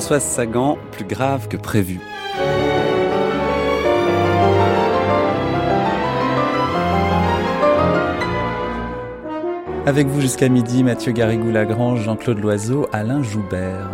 Françoise Sagan, plus grave que prévu. Avec vous jusqu'à midi, Mathieu Garrigou-Lagrange, Jean-Claude Loiseau, Alain Joubert.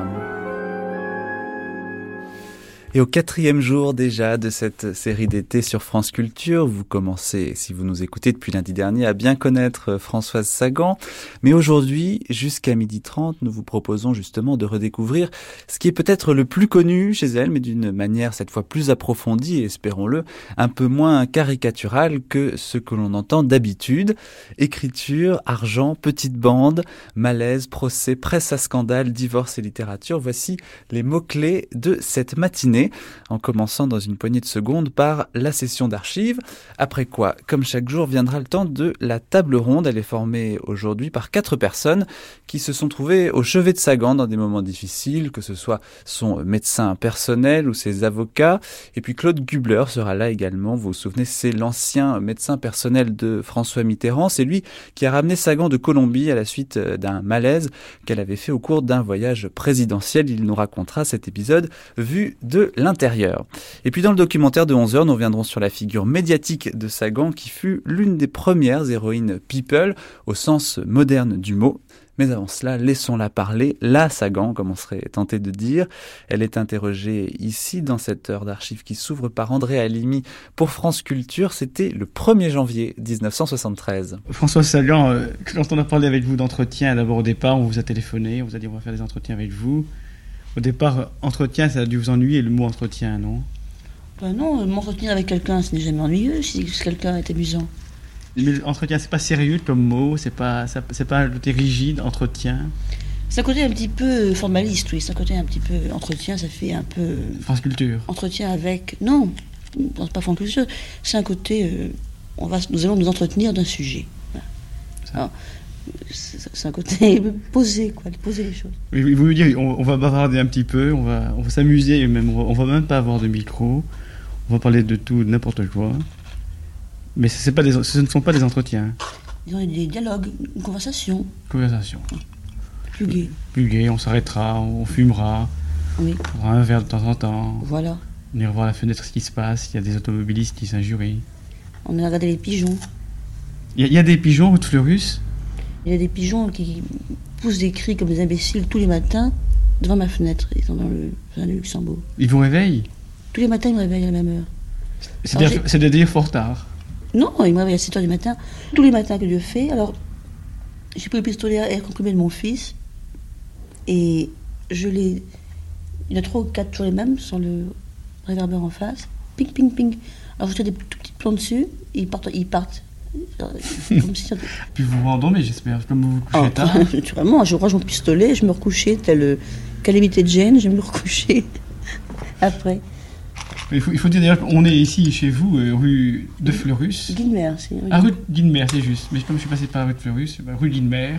Et au quatrième jour déjà de cette série d'été sur France Culture, vous commencez, si vous nous écoutez depuis lundi dernier, à bien connaître Françoise Sagan. Mais aujourd'hui, jusqu'à midi 30, nous vous proposons justement de redécouvrir ce qui est peut-être le plus connu chez elle, mais d'une manière cette fois plus approfondie espérons-le, un peu moins caricaturale que ce que l'on entend d'habitude. Écriture, argent, petite bande, malaise, procès, presse à scandale, divorce et littérature. Voici les mots-clés de cette matinée en commençant dans une poignée de secondes par la session d'archives. Après quoi, comme chaque jour, viendra le temps de la table ronde. Elle est formée aujourd'hui par quatre personnes qui se sont trouvées au chevet de Sagan dans des moments difficiles, que ce soit son médecin personnel ou ses avocats. Et puis Claude Gubler sera là également. Vous vous souvenez, c'est l'ancien médecin personnel de François Mitterrand. C'est lui qui a ramené Sagan de Colombie à la suite d'un malaise qu'elle avait fait au cours d'un voyage présidentiel. Il nous racontera cet épisode vu de l'intérieur. Et puis dans le documentaire de 11h, nous reviendrons sur la figure médiatique de Sagan qui fut l'une des premières héroïnes people au sens moderne du mot. Mais avant cela, laissons-la parler, la Sagan, comme on serait tenté de dire. Elle est interrogée ici dans cette heure d'archives qui s'ouvre par André Alimi pour France Culture. C'était le 1er janvier 1973. François Sagan, euh, quand on a parlé avec vous d'entretien, d'abord au départ, on vous a téléphoné, on vous a dit on va faire des entretiens avec vous. Au départ, entretien, ça a dû vous ennuyer le mot entretien, non? Ben Non, m'entretenir avec quelqu'un, ce n'est jamais ennuyeux si quelqu'un est amusant. Mais entretien, c'est pas sérieux comme mot, c'est pas, c'est pas un côté rigide, entretien? C'est un côté un petit peu formaliste, oui. C'est un côté un petit peu entretien, ça fait un peu. France Culture. Entretien avec. Non, c'est pas France Culture. C'est un côté. Euh, on va, nous allons nous entretenir d'un sujet. Voilà c'est un côté poser, quoi, poser les choses. Oui, vous voulez dire, on, va bavarder un petit peu, on va, on va s'amuser, même, on va même pas avoir de micro, on va parler de tout, n'importe quoi. Mais ce, pas des, ce ne sont pas des entretiens. Ils ont des dialogues, une conversation. Conversation. Plus gai. Plus gai, on s'arrêtera, on fumera. Oui. On prendra un verre de temps en temps. Voilà. On ira voir la fenêtre ce qui se passe, il y a des automobilistes qui s'injurient. On a regardé les pigeons. Il y, a des pigeons au Fleurus? Il y a des pigeons qui poussent des cris comme des imbéciles tous les matins devant ma fenêtre. Ils sont dans le jardin de Luxembourg. Ils vous réveillent? Tous les matins, ils me réveillent à la même heure. C'est-à-dire fort tard? Non, ils me réveillent à 7 h du matin. Tous les matins que Dieu fait. Alors, j'ai pris le pistolet à air comprimé de mon fils et je l'ai. Il y en a trois ou quatre toujours les mêmes, sans le réverbère en face. Ping, ping, ping. Alors, je tire des tout petits plans dessus, et ils partent. Ils partent. Puis vous vous rendormez, j'espère, comme vous vous couchez ah, tard. Naturellement, je range mon pistolet, je me recouchais, tel le calamité de Jane, je me recouchais après. Il faut, il faut dire d'ailleurs qu'on est ici chez vous, euh, rue de Fleurus. Guilmer, c'est. Ah, rue Guilmer, c'est juste. Mais comme je suis passé par rue de Fleurus, bah, rue Guilmer,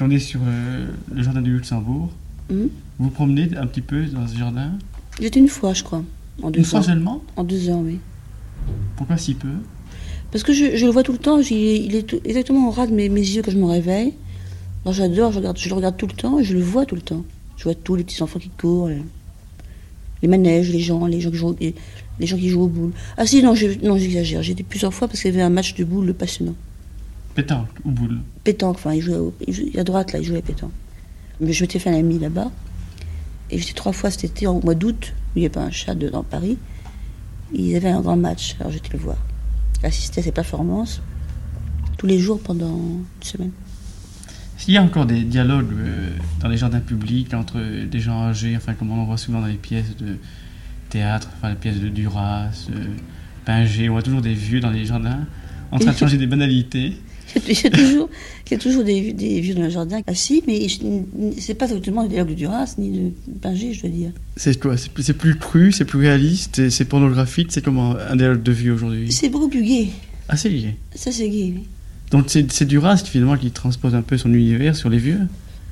on est sur euh, le jardin du Luxembourg. Vous vous promenez un petit peu dans ce jardin? J'étais une fois, je crois. En deux une fois seulement? En deux ans, oui. Pourquoi si peu? Parce que je, le vois tout le temps, il est exactement au ras de mes, yeux quand je me réveille. Alors j'adore, je, je le regarde tout le temps et je le vois tout le temps. Je vois tous les petits enfants qui courent, les, manèges, les gens, les gens qui jouent, les, gens qui jouent aux boules. Ah si, non, j'exagère. J'ai été plusieurs fois parce qu'il y avait un match de boules passionnant. Pétanque ou boule? Pétanque, enfin, il jouait, à droite, là, il jouait à pétanque. Mais je m'étais fait un ami là-bas. Et j'étais trois fois cet été, au mois d'août, où il n'y avait pas un chat dans Paris. Ils avaient un grand match, alors j'étais le voir assister à ces performances tous les jours pendant une semaine. S'il y a encore des dialogues euh, dans les jardins publics entre des gens âgés, enfin comme on en voit souvent dans les pièces de théâtre, enfin les pièces de Duras, euh, Pinger, on voit toujours des vieux dans les jardins en train de changer des banalités. Il y a toujours, il y a toujours des, des, vieux dans le jardin assis, mais c'est pas exactement le dialogue de Duras ni de Pinger, je veux dire. C'est quoi? C'est plus cru, c'est plus réaliste, c'est pornographique, c'est comment un dialogue de vieux aujourd'hui? C'est beaucoup plus gay. Ah, c'est gay Ça, c'est gay, oui. Donc c'est Duras finalement qui transpose un peu son univers sur les vieux?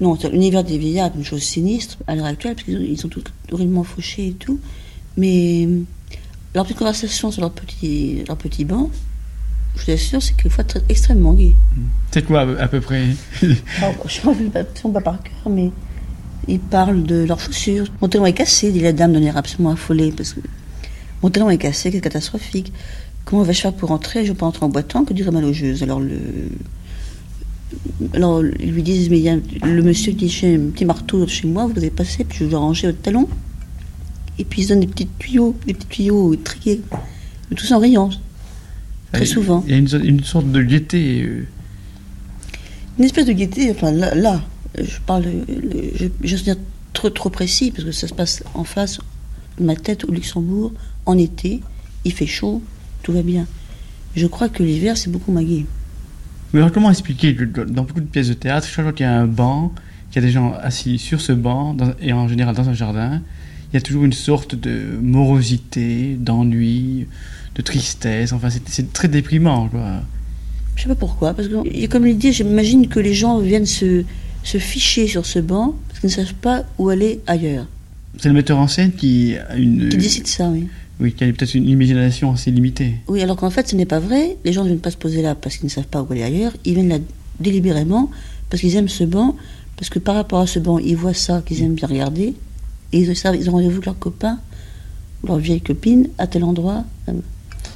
Non, l'univers des vieillards est une chose sinistre à l'heure actuelle, parce qu'ils sont tous horriblement fauchés et tout. Mais leur petite conversation sur leur petit, leur petit banc, je vous assure, c'est qu'il faut être extrêmement gai. C'est quoi à peu près oh, Je ne me pas, pas par cœur, mais Ils parlent de leurs chaussures. Mon talon est cassé, dit la dame d'un air absolument affolé. Parce que mon talon est cassé, c'est catastrophique. Comment vais-je faire pour rentrer Je ne vais pas rentrer en boitant, que dirait ma logeuse Alors le. Alors ils lui disent Mais il y a le monsieur qui dit un petit marteau chez moi, vous avez passé, puis je vais ranger votre talon. Et puis ils donnent des petits tuyaux, des petits tuyaux triés. Mais tout en riant. Très souvent. Il y a une, une sorte de gaieté. euh, Une espèce de gaieté, enfin là, là, je parle, je, je veux dire trop, trop précis, parce que ça se passe en face de ma tête au Luxembourg, en été, il fait chaud, tout va bien. Je crois que l'hiver, c'est beaucoup magué. Mais alors, comment expliquer que dans beaucoup de pièces de théâtre, chaque fois qu'il y a un banc, qu'il y a des gens assis sur ce banc, dans- et en général dans un jardin, il y a toujours une sorte de morosité, d'ennui, de tristesse. Enfin, c'est- très déprimant, quoi. Je sais pas pourquoi, parce que comme il dit, j'imagine que les gens viennent se, se ficher sur ce banc, parce qu'ils ne savent pas où aller ailleurs. C'est le metteur en scène qui a une, Qui décide ça, oui. oui, qui a peut-être une imagination assez limitée. Oui, alors qu'en fait, ce n'est pas vrai. Les gens ne viennent pas se poser là parce qu'ils ne savent pas où aller ailleurs. Ils viennent là délibérément parce qu'ils aiment ce banc, parce que par rapport à ce banc, ils voient ça qu'ils aiment bien regarder. Et ils savent, ils ont rendez-vous avec leurs copains ou leurs vieilles copines à tel endroit.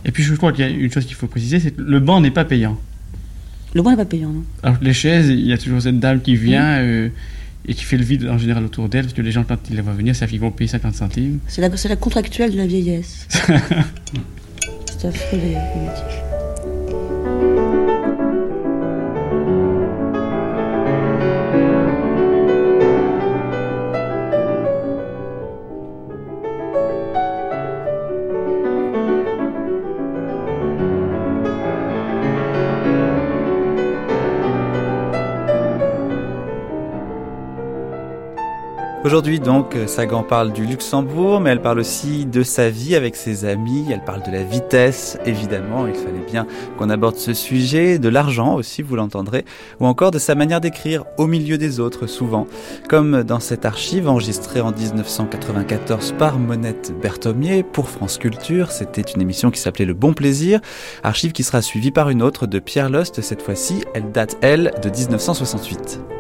Et puis, je crois qu'il y a une chose qu'il faut préciser, c'est que le banc n'est pas payant. Le banc n'est pas payant, non? Alors que les chaises, il y a toujours cette dame qui vient euh, et qui fait le vide en général autour d'elle, parce que les gens, quand ils la voient venir, savent qu'ils vont payer 50 centimes. C'est la, la contractuelle de la vieillesse. c'est affreux, les, les Aujourd'hui donc, Sagan parle du Luxembourg, mais elle parle aussi de sa vie avec ses amis, elle parle de la vitesse, évidemment, il fallait bien qu'on aborde ce sujet, de l'argent aussi, vous l'entendrez, ou encore de sa manière d'écrire au milieu des autres, souvent, comme dans cette archive enregistrée en 1994 par Monette Berthomier pour France Culture, c'était une émission qui s'appelait Le Bon Plaisir, archive qui sera suivie par une autre de Pierre Lost, cette fois-ci, elle date, elle, de 1968.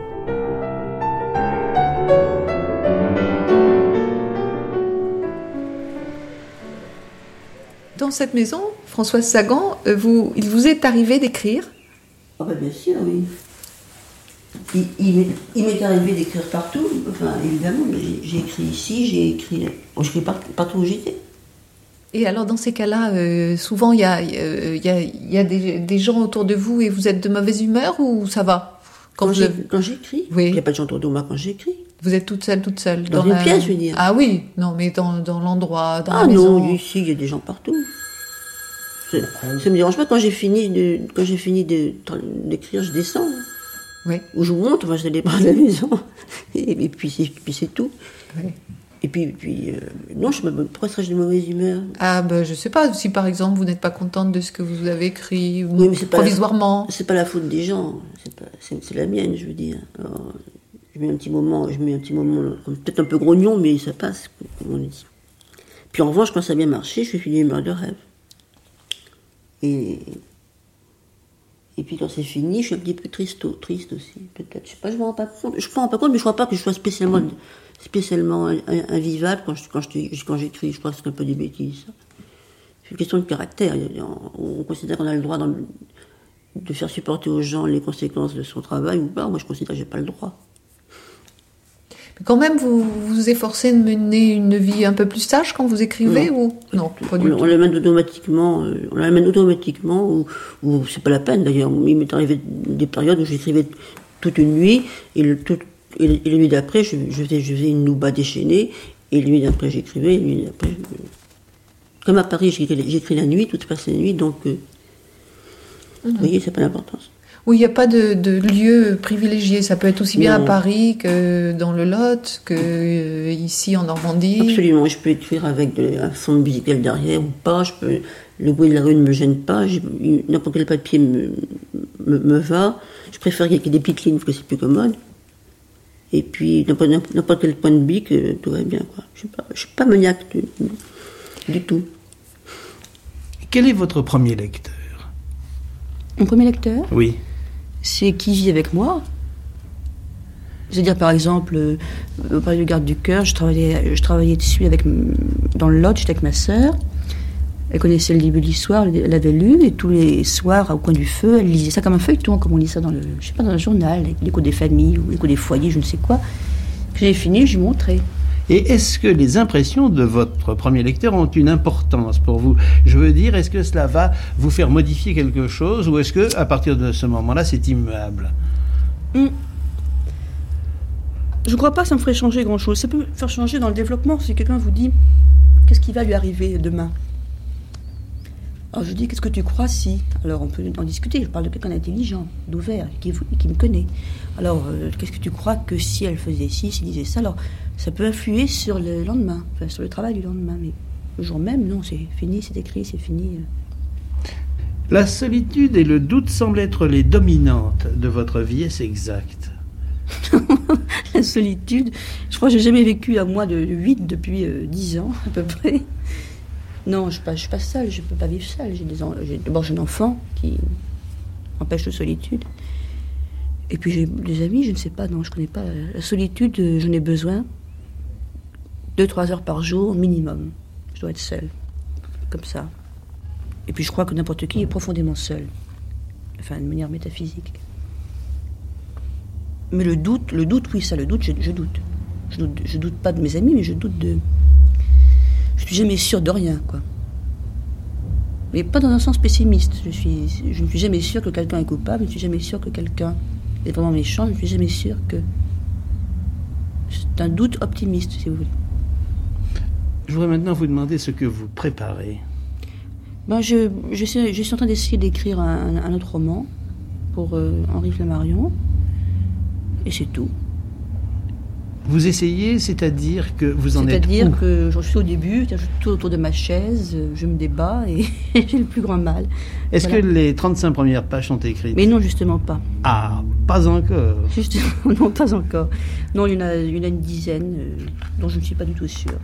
Dans cette maison, Françoise Sagan, euh, vous, il vous est arrivé d'écrire Ah bah bien sûr, oui. Il, il m'est- il m'est arrivé d'écrire partout, enfin évidemment, mais j'ai- écrit ici, j'ai écrit, j'écris partout où j'étais. Et alors dans ces cas-là, euh, souvent il y a, euh, il y a, il y a des, des gens autour de vous et vous êtes de mauvaise humeur ou ça va? Quand, j'écris, Oui. il n'y a pas de gens autour de moi quand j'écris. Vous êtes toute seule, toute seule Dans une pièce, je veux dire. Ah oui, non mais dans, dans l'endroit, dans Ah la maison. non, ici, il y a des gens partout. C'est- Ça me dérange pas quand j'ai fini de, quand j'ai fini de- d'écrire, je descends. Oui. Ou je monte, enfin je départ de la maison. Et, et puis c'est puis c'est tout. Oui. Et puis, puis euh, non, je me, pourquoi serais-je de mauvaise humeur? Ah ben je sais pas, si par exemple vous n'êtes pas contente de ce que vous avez écrit Oui, mais c'est pas- provisoirement. C'est pas la faute des gens, c'est pas- c'est c'est la mienne, je veux dire. Alors, je mets un petit moment, je mets un petit moment, peut-être un peu grognon, mais ça passe, comme on dit. Puis en revanche, quand ça a bien marché, je suis d'une humeur de rêve. Et, et puis quand c'est fini, je suis un petit peu triste, aussi, peut-être. Je sais pas, je me rends pas compte. Je me rends pas compte, mais je crois pas que je sois spécialement, spécialement in- in- invivable quand quand j'écris. Je crois que c'est un peu des bêtises. C'est une question de caractère. On, on considère qu'on a le droit de faire supporter aux gens les conséquences de son travail ou pas. Moi, je considère que j'ai pas le droit. Quand même vous vous efforcez de mener une vie un peu plus sage quand vous écrivez ou non pas du on, tout. on l'amène automatiquement, euh, on l'amène automatiquement, ou, ou c'est pas la peine d'ailleurs. Il m'est arrivé des périodes où j'écrivais toute une nuit, et, le, tout- et, le- et la nuit d'après, je, je faisais, je faisais une nouba déchaînée, et la nuit d'après, j'écrivais, et la nuit d'après, je- comme à Paris, j'écris la nuit, tout se passe la nuit, donc, euh, vous voyez, c'est pas l'importance. Oui, il n'y a pas de, de lieu privilégié. Ça peut être aussi bien Non. à Paris que dans le Lot, que euh, ici en Normandie. Absolument, je peux écrire avec de- un fond musical derrière ou pas, je peux, le bruit de la rue ne me gêne pas, n'importe quel papier me, me, me va. Je préfère qu'il y ait des petites lignes parce que c'est plus commode. Et puis, n'importe quel point de bic, euh, tout va bien. Quoi. Je ne suis pas maniaque du, du tout. Quel est votre premier lecteur? Mon premier lecteur, Oui. C'est Qui vit avec moi C'est-à-dire, par exemple, euh, au palais de garde du cœur, je travaillais, je travaillais dessus avec, dans le lot, j'étais avec ma sœur. Elle connaissait le début de l'histoire, elle l'avait lu, et tous les soirs, au coin du feu, elle lisait ça comme un feuilleton, comme on lit ça dans le, je sais pas, dans le journal, l'écho des familles ou l'écho des foyers, je ne sais quoi. J'ai fini, je lui montrais. Et est-ce que les impressions de votre premier lecteur ont une importance pour vous? Je veux dire, est-ce que cela va vous faire modifier quelque chose ou est-ce que à partir de ce moment-là, c'est immuable? Hmm. Je ne crois pas que ça me ferait changer grand-chose. Ça peut faire changer dans le développement si quelqu'un vous dit qu'est-ce qui va lui arriver demain? Alors je dis qu'est-ce que tu crois si? Alors on peut en discuter. Je parle de quelqu'un d'intelligent, d'ouvert, qui, qui, me connaît. Alors euh, qu'est-ce que tu crois que si elle faisait ci, si elle disait ça? Alors ça peut influer sur le lendemain, enfin, sur le travail du lendemain. Mais le jour même, non, c'est fini, c'est écrit, c'est fini. La solitude et le doute semblent être les dominantes de votre vie, est-ce exact? La solitude, je crois que j'ai jamais vécu à moins de 8 depuis euh, 10 ans à peu près. Non, je ne suis, pas, je suis pas seule, je ne peux pas vivre seule. J'ai D'abord, j'ai un enfant qui empêche la solitude. Et puis j'ai des amis, je ne sais pas, non, je ne connais pas. La solitude, euh, j'en ai besoin. 2-3 heures par jour minimum. Je dois être seule. Comme ça. Et puis je crois que n'importe qui est profondément seul. Enfin, de manière métaphysique. Mais le doute, le doute, oui, ça, le doute, je, doute. Je doute. Je doute pas de mes amis, mais je doute de. Je suis jamais sûre de rien, quoi. Mais pas dans un sens pessimiste. Je, suis, je ne suis jamais sûre que quelqu'un est coupable, je ne suis jamais sûre que quelqu'un est vraiment méchant, je ne suis jamais sûre que. C'est un doute optimiste, si vous voulez. Je voudrais maintenant vous demander ce que vous préparez. Ben, je, je, suis, je suis en train d'essayer d'écrire un, un, autre roman pour euh, Henri Flammarion. Et c'est tout. Vous essayez, c'est-à-dire que vous en êtes C'est-à-dire que je suis au début, je tout autour de ma chaise, je me débat et j'ai le plus grand mal. Est-ce voilà. que les 35 premières pages sont écrites? Mais non, justement pas. Ah, pas encore Justement, non, pas encore. Non, il y en a, il y en a une dizaine euh, dont je ne suis pas du tout sûre.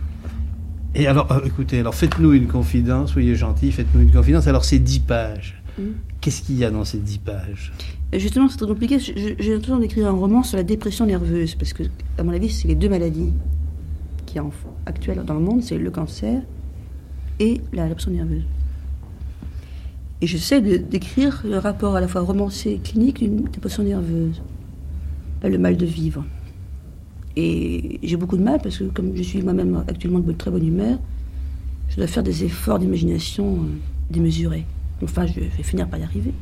Et alors, euh, écoutez, alors faites-nous une confidence, soyez gentil, faites-nous une confidence. Alors, ces 10 pages, mm. qu'est-ce qu'il y a dans ces 10 pages? Justement, c'est très compliqué. J'ai l'intention d'écrire un roman sur la dépression nerveuse, parce que, à mon avis, c'est les deux maladies qui sont actuelles dans le monde, c'est le cancer et la dépression nerveuse. Et j'essaie d'écrire le rapport à la fois romancé et clinique d'une dépression nerveuse, le mal de vivre. Et j'ai beaucoup de mal parce que, comme je suis moi-même actuellement de très bonne humeur, je dois faire des efforts d'imagination euh, démesurés. Enfin, je vais finir par y arriver.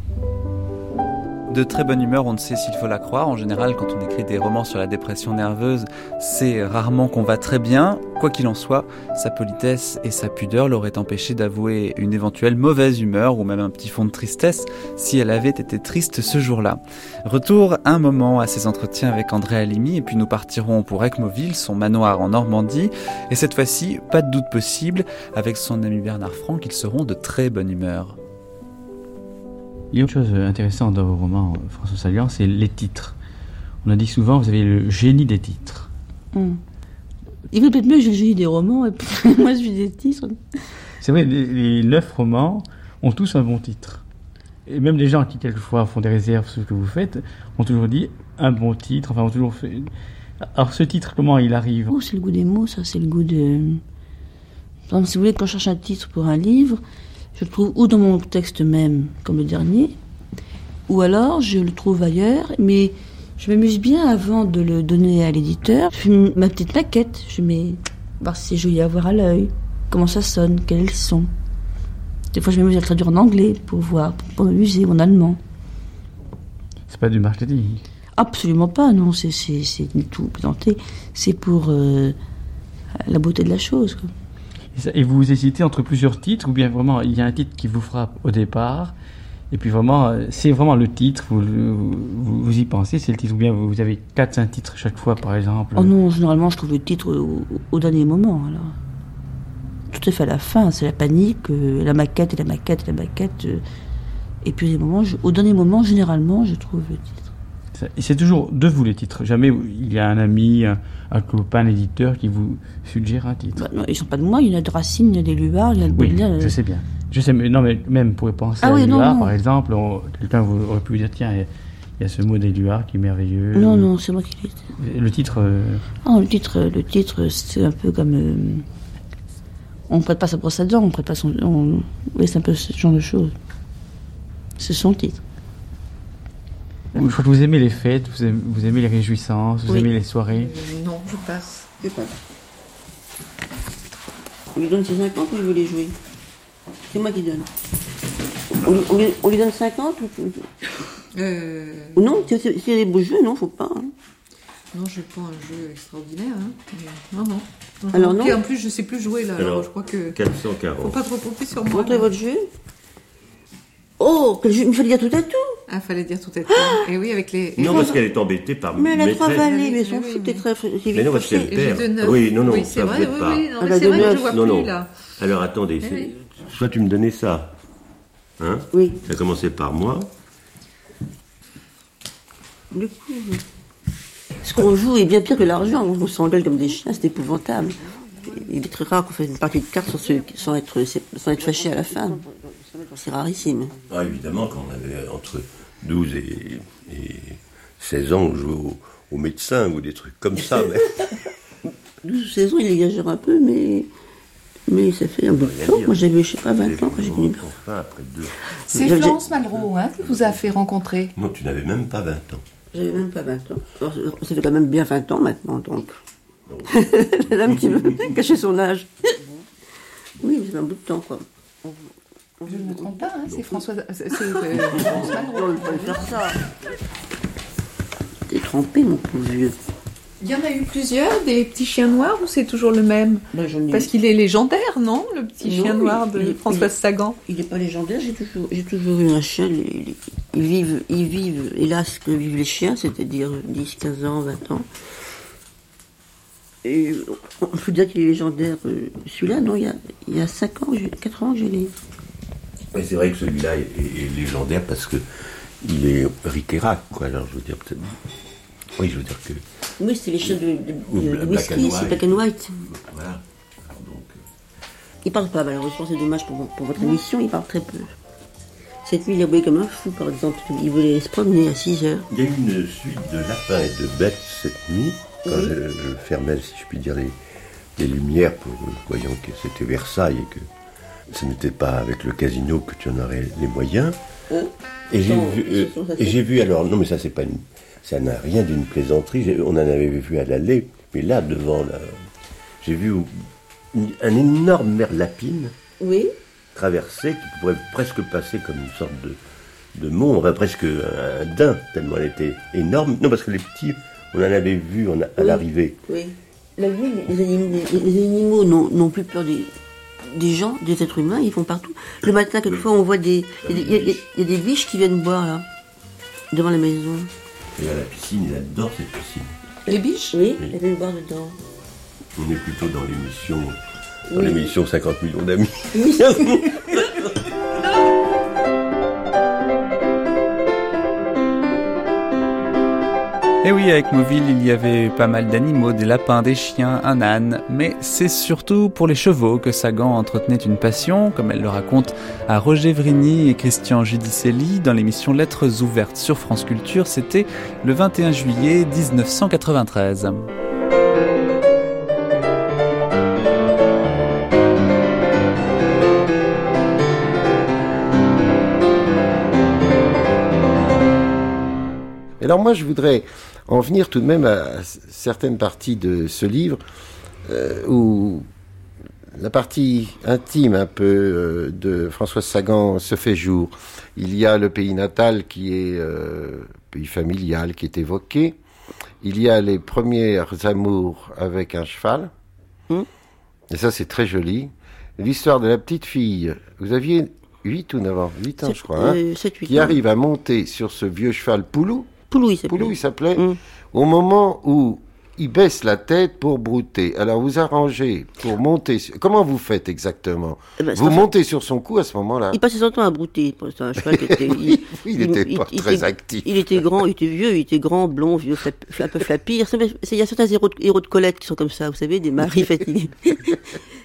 De très bonne humeur, on ne sait s'il faut la croire. En général, quand on écrit des romans sur la dépression nerveuse, c'est rarement qu'on va très bien. Quoi qu'il en soit, sa politesse et sa pudeur l'auraient empêché d'avouer une éventuelle mauvaise humeur ou même un petit fond de tristesse si elle avait été triste ce jour-là. Retour un moment à ses entretiens avec André Alimi et puis nous partirons pour Ecmoville, son manoir en Normandie. Et cette fois-ci, pas de doute possible, avec son ami Bernard Franck, ils seront de très bonne humeur. Il y a autre chose intéressante dans vos romans, François Salian, c'est les titres. On a dit souvent, vous avez le génie des titres. Mm. Il vaut peut-être mieux que j'ai le génie des romans, et puis moi je suis des titres. C'est vrai, les, les, neuf romans ont tous un bon titre. Et même les gens qui, quelquefois, font des réserves sur ce que vous faites, ont toujours dit un bon titre, enfin, ont toujours fait. Alors, ce titre, comment il arrive? Oh, C'est le goût des mots, ça, c'est le goût de. Par exemple, si vous voulez, quand je cherche un titre pour un livre, je le trouve ou dans mon texte même, comme le dernier, ou alors je le trouve ailleurs, mais je m'amuse bien avant de le donner à l'éditeur. Je fais ma petite maquette, je mets voir si c'est joli à voir à l'œil, comment ça sonne, quel est le son. Des fois, je m'amuse à le traduire en anglais pour voir, pour m'amuser, ou en allemand. C'est pas du marketing Absolument pas, non, c'est du tout présenté. C'est pour euh, la beauté de la chose. Quoi. Et vous hésitez entre plusieurs titres, ou bien vraiment il y a un titre qui vous frappe au départ, et puis vraiment, c'est vraiment le titre, vous, vous, y pensez, c'est le titre, ou bien vous avez 4-5 titres chaque fois par exemple? Oh non, généralement je trouve le titre au, dernier moment. Alors. Tout à fait à la fin, c'est la panique, euh, la maquette et la maquette et la maquette. Euh, et puis au dernier moment, généralement, je trouve le titre. C'est toujours de vous les titres. Jamais il y a un ami, un, un copain, un éditeur qui vous suggère un titre. Bah, non, ils sont pas de moi. Il y en a de Racine, il y a des il y a de oui, Baudelaire. Je sais bien. Je sais, mais non, mais même pour penser Ah à oui, Lubar, non. par exemple, quelqu'un vous aurait pu dire tiens, il y a ce mot d'Éluard qui est merveilleux. Non, non, c'est moi qui l'ai dit. Le titre. euh, Oh, le titre, le titre, c'est un peu comme. euh, on ne prête pas sa brosse à dents, on prête pas son. on- Oui, c'est un peu ce genre de choses. C'est son titre. Je crois que vous aimez les fêtes, vous aimez, vous aimez les réjouissances, vous Oui. aimez les soirées. Non, je passe. On lui donne ses 50 ou il veut les jouer? C'est moi qui donne. On lui, on lui- on lui donne 50 ou, Euh, non C'est des beaux jeux, non, faut pas. hein. non, je pas un jeu extraordinaire. Hein. Non, non. non. Alors non en plus, je sais plus jouer là. Alors, Alors, je crois que. Faut 440. pas trop compter sur moi. Montrez votre jeu. Oh, quel jeu Il me fallait dire tout à tout. Ah, fallait dire tout à tout. Et oui, avec les. Non, parce qu'elle est embêtée par Mais elle a trois vallées, mais son mais- t'es très. Mais non, parce qu'elle perd. Oui, non, non, oui, ça c'est vrai, vous oui, pas. oui, non, Elle mais a c'est vrai que je vois Non, plus non. là. Alors attendez, oui. soit tu me donnais ça. Hein Oui, Ça a commencé par moi. du coup. Ce qu'on joue est bien pire que l'argent. On s'engueule comme des chiens, c'est épouvantable. Il est très rare qu'on fasse une partie de cartes sans, se- sans être, sans être fâché à la fin. C'est rarissime. Ah, évidemment, quand on avait entre 12 et, et 16 ans, on jouait au, au médecin ou des trucs comme ça. Mais... 12 ou 16 ans, il exagère un peu, mais, mais ça fait un bout de temps. Moi, j'avais, je sais pas, 20 ans quand j'ai connu. C'est Florence Malraux hein, qui vous a fait rencontrer. Non, tu n'avais même pas 20 ans. J'avais même pas 20 ans. Alors, ça fait quand même bien 20 ans maintenant, donc. Madame qui veut cacher son âge. Oui, mais c'est un bout de temps, quoi. Je ne me trompe pas, hein, c'est Françoise. C'est c'est, euh, Florence Malraux. On ne peut pas faire ça. T'es trempé, mon pauvre vieux. Il y en a eu plusieurs, des petits chiens noirs, ou c'est toujours le même Ben, ai- Parce qu'il est légendaire, non Le petit Non, chien noir de il- Françoise Sagan. Il n'est pas légendaire, j'ai toujours, eu un chien. Ils vivent, ils vivent, hélas, que vivent les chiens, c'est-à-dire 10, 15 ans, 20 ans. Et on peut dire qu'il est légendaire. euh, Celui-là, non, il y a, il y a 5 ans, j'ai- 4 ans que je l'ai. Mais c'est vrai que celui-là est, légendaire parce que il est ric-et-rac, quoi. Alors, je veux dire, peut-être. Oui, je veux dire que. Oui, c'est les chiens de, whisky, c'est. Black and White. Voilà. Alors, donc, euh, Il parle pas, malheureusement, c'est dommage pour, pour votre émission, il parle très peu. Cette nuit, il a bougé comme un fou, par exemple. Il voulait se promener à 6 heures. Il y a eu une suite de lapins et de bêtes cette nuit, quand je, je fermais, si je puis dire, les, les lumières, pour, voyant que c'était Versailles et que ce n'était pas avec le casino que tu en aurais les moyens. Et j'ai vu, euh, et j'ai vu alors, non mais ça c'est pas une, ça n'a rien d'une plaisanterie, on en avait vu à l'aller, mais là devant, là, j'ai vu une- un énorme merlapine Oui. traversée qui pourrait presque passer comme une sorte de, de mont, enfin presque un daim, tellement elle était énorme. Non, parce que les petits, on en avait vu en- à Oui. l'arrivée. Oui. La les animaux, les- les animaux n'ont n'ont plus peur des, des gens, des êtres humains, ils font partout. Le matin, quelquefois, on voit des. Il y, a des- il y a- il y a des biches qui viennent boire, là, devant la maison. Et à la piscine, ils adorent cette piscine. Les biches Oui, elles viennent boire dedans. On est plutôt dans l'émission, dans Oui. l'émission 50 millions d'amis. Et oui, avec Moville, il y avait pas mal d'animaux, des lapins, des chiens, un âne, mais c'est surtout pour les chevaux que Sagan entretenait une passion, comme elle le raconte à Roger Vrigny et Christian Giudicelli dans l'émission Lettres ouvertes sur France Culture, c'était le 21 juillet 1993. Alors moi, je voudrais en venir tout de même à certaines parties de ce livre euh, où la partie intime un peu euh, de François Sagan se fait jour. Il y a le pays natal qui est euh, pays familial qui est évoqué. Il y a les premières amours avec un cheval. Hmm. Et ça, c'est très joli. L'histoire de la petite fille. Vous aviez 8 ou 9 ans? 8 ans, je crois. hein, Euh, sept, huit qui ans. arrive à monter sur ce vieux cheval Poulou. Poulou, il s'appelle. Poulou, il s'appelait, Mm. au moment où il baisse la tête pour brouter. Alors vous arrangez pour monter. sur- Comment vous faites exactement Eh ben, Vous montez sur son cou à ce moment-là. Il passait son temps à brouter. Un cheval qui était. Oui, il était pas très actif. Il était grand, il était vieux, il était grand, blond, vieux, flap- un peu flappy. Il y a certains héros de, héros de Colette qui sont comme ça, vous savez, des maris fatigués.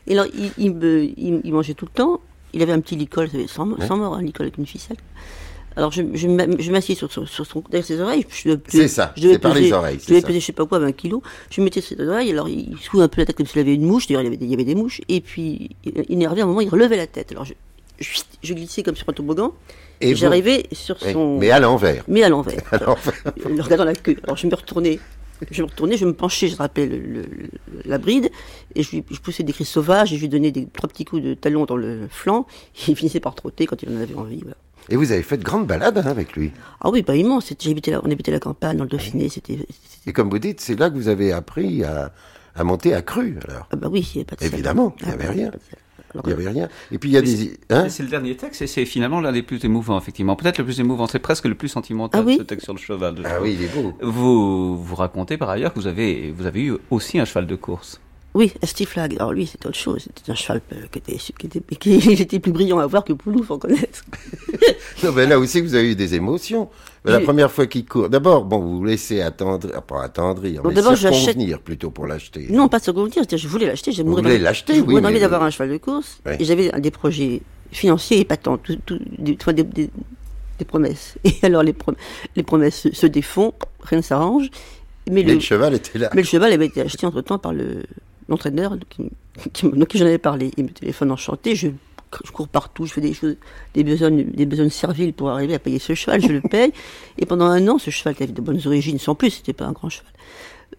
Et alors, il, mangeait tout le temps. Il avait un petit licol, sans, sans mort, un licol avec une ficelle. Alors je, je m'a- je m'assieds sur, son- sur son, derrière ses oreilles. Je devais- C'est ça, je devais par les peser- oreilles, Je devais ça. peser, je sais pas quoi, 20 kilos. Je me mettais sur ses oreilles, alors il secoue un peu la tête comme s'il avait une mouche. D'ailleurs, il y avait des, il y avait des mouches. Et puis, énervé, à un moment, il relevait la tête. Alors je, je, je glissais comme sur un toboggan. Et j'arrivais sur son. Mais à l'envers. mais à l'envers. L'envers. le regardant la queue. Alors je me retournais, je me retournais, je me penchais, je rappelais le, le- le- la bride, et je, lui, je poussais des cris sauvages, et je lui donnais des trois petits coups de talon dans le flanc, et il finissait par trotter quand il en avait envie. voilà. Et vous avez fait de grandes balades hein, avec lui. Ah oui, pas immense. c'était- j'habitais la- on habitait la campagne, dans le Dauphiné, c'était. Et comme vous dites, c'est là que vous avez appris à, à monter à cru, alors. Ah bah oui, il n'y avait pas de. Évidemment, il n'y Ah, avait bah, rien. Alors, Il n'y avait rien. Et puis il y a des... Hein C'est le dernier texte et c'est finalement l'un des plus émouvants, effectivement. Peut-être le plus émouvant, c'est presque le plus sentimental, Ah oui ce texte sur le cheval. Ah oui, il est beau. Vous, vous racontez par ailleurs que vous avez, vous avez eu aussi un cheval de course. Oui, Esti Flag. Alors lui, c'était autre chose. C'était un cheval euh, qui était, qui était, qui, était plus brillant à voir que Poulouf, faut connaître. Non, mais là aussi, vous avez eu des émotions. La J'ai- première fois qu'il court, d'abord, bon, vous vous laissez attendre, ah, pas attendrir, Bon, mais circonvenir plutôt pour l'acheter. Non, pas c'est-à-dire, je voulais l'acheter. Voulez d'envie- l'acheter, oui, d'envie mais- d'avoir un cheval de course. Oui. Et j'avais des projets financiers épatants, tout, tout, des, soit des, des- des promesses. Et alors, les, prom- les promesses se, se défont, rien ne s'arrange. Mais, Mais le, le cheval était là. mais le cheval avait été acheté entre-temps par le, l'entraîneur qui, qui, me- qui j'en avais parlé. Il me téléphone enchanté, je, je cours partout, je fais des choses, des besognes, des besognes serviles pour arriver à payer ce cheval, je le paye. Et pendant un an, ce cheval qui avait de bonnes origines, sans plus, c'était pas un grand cheval,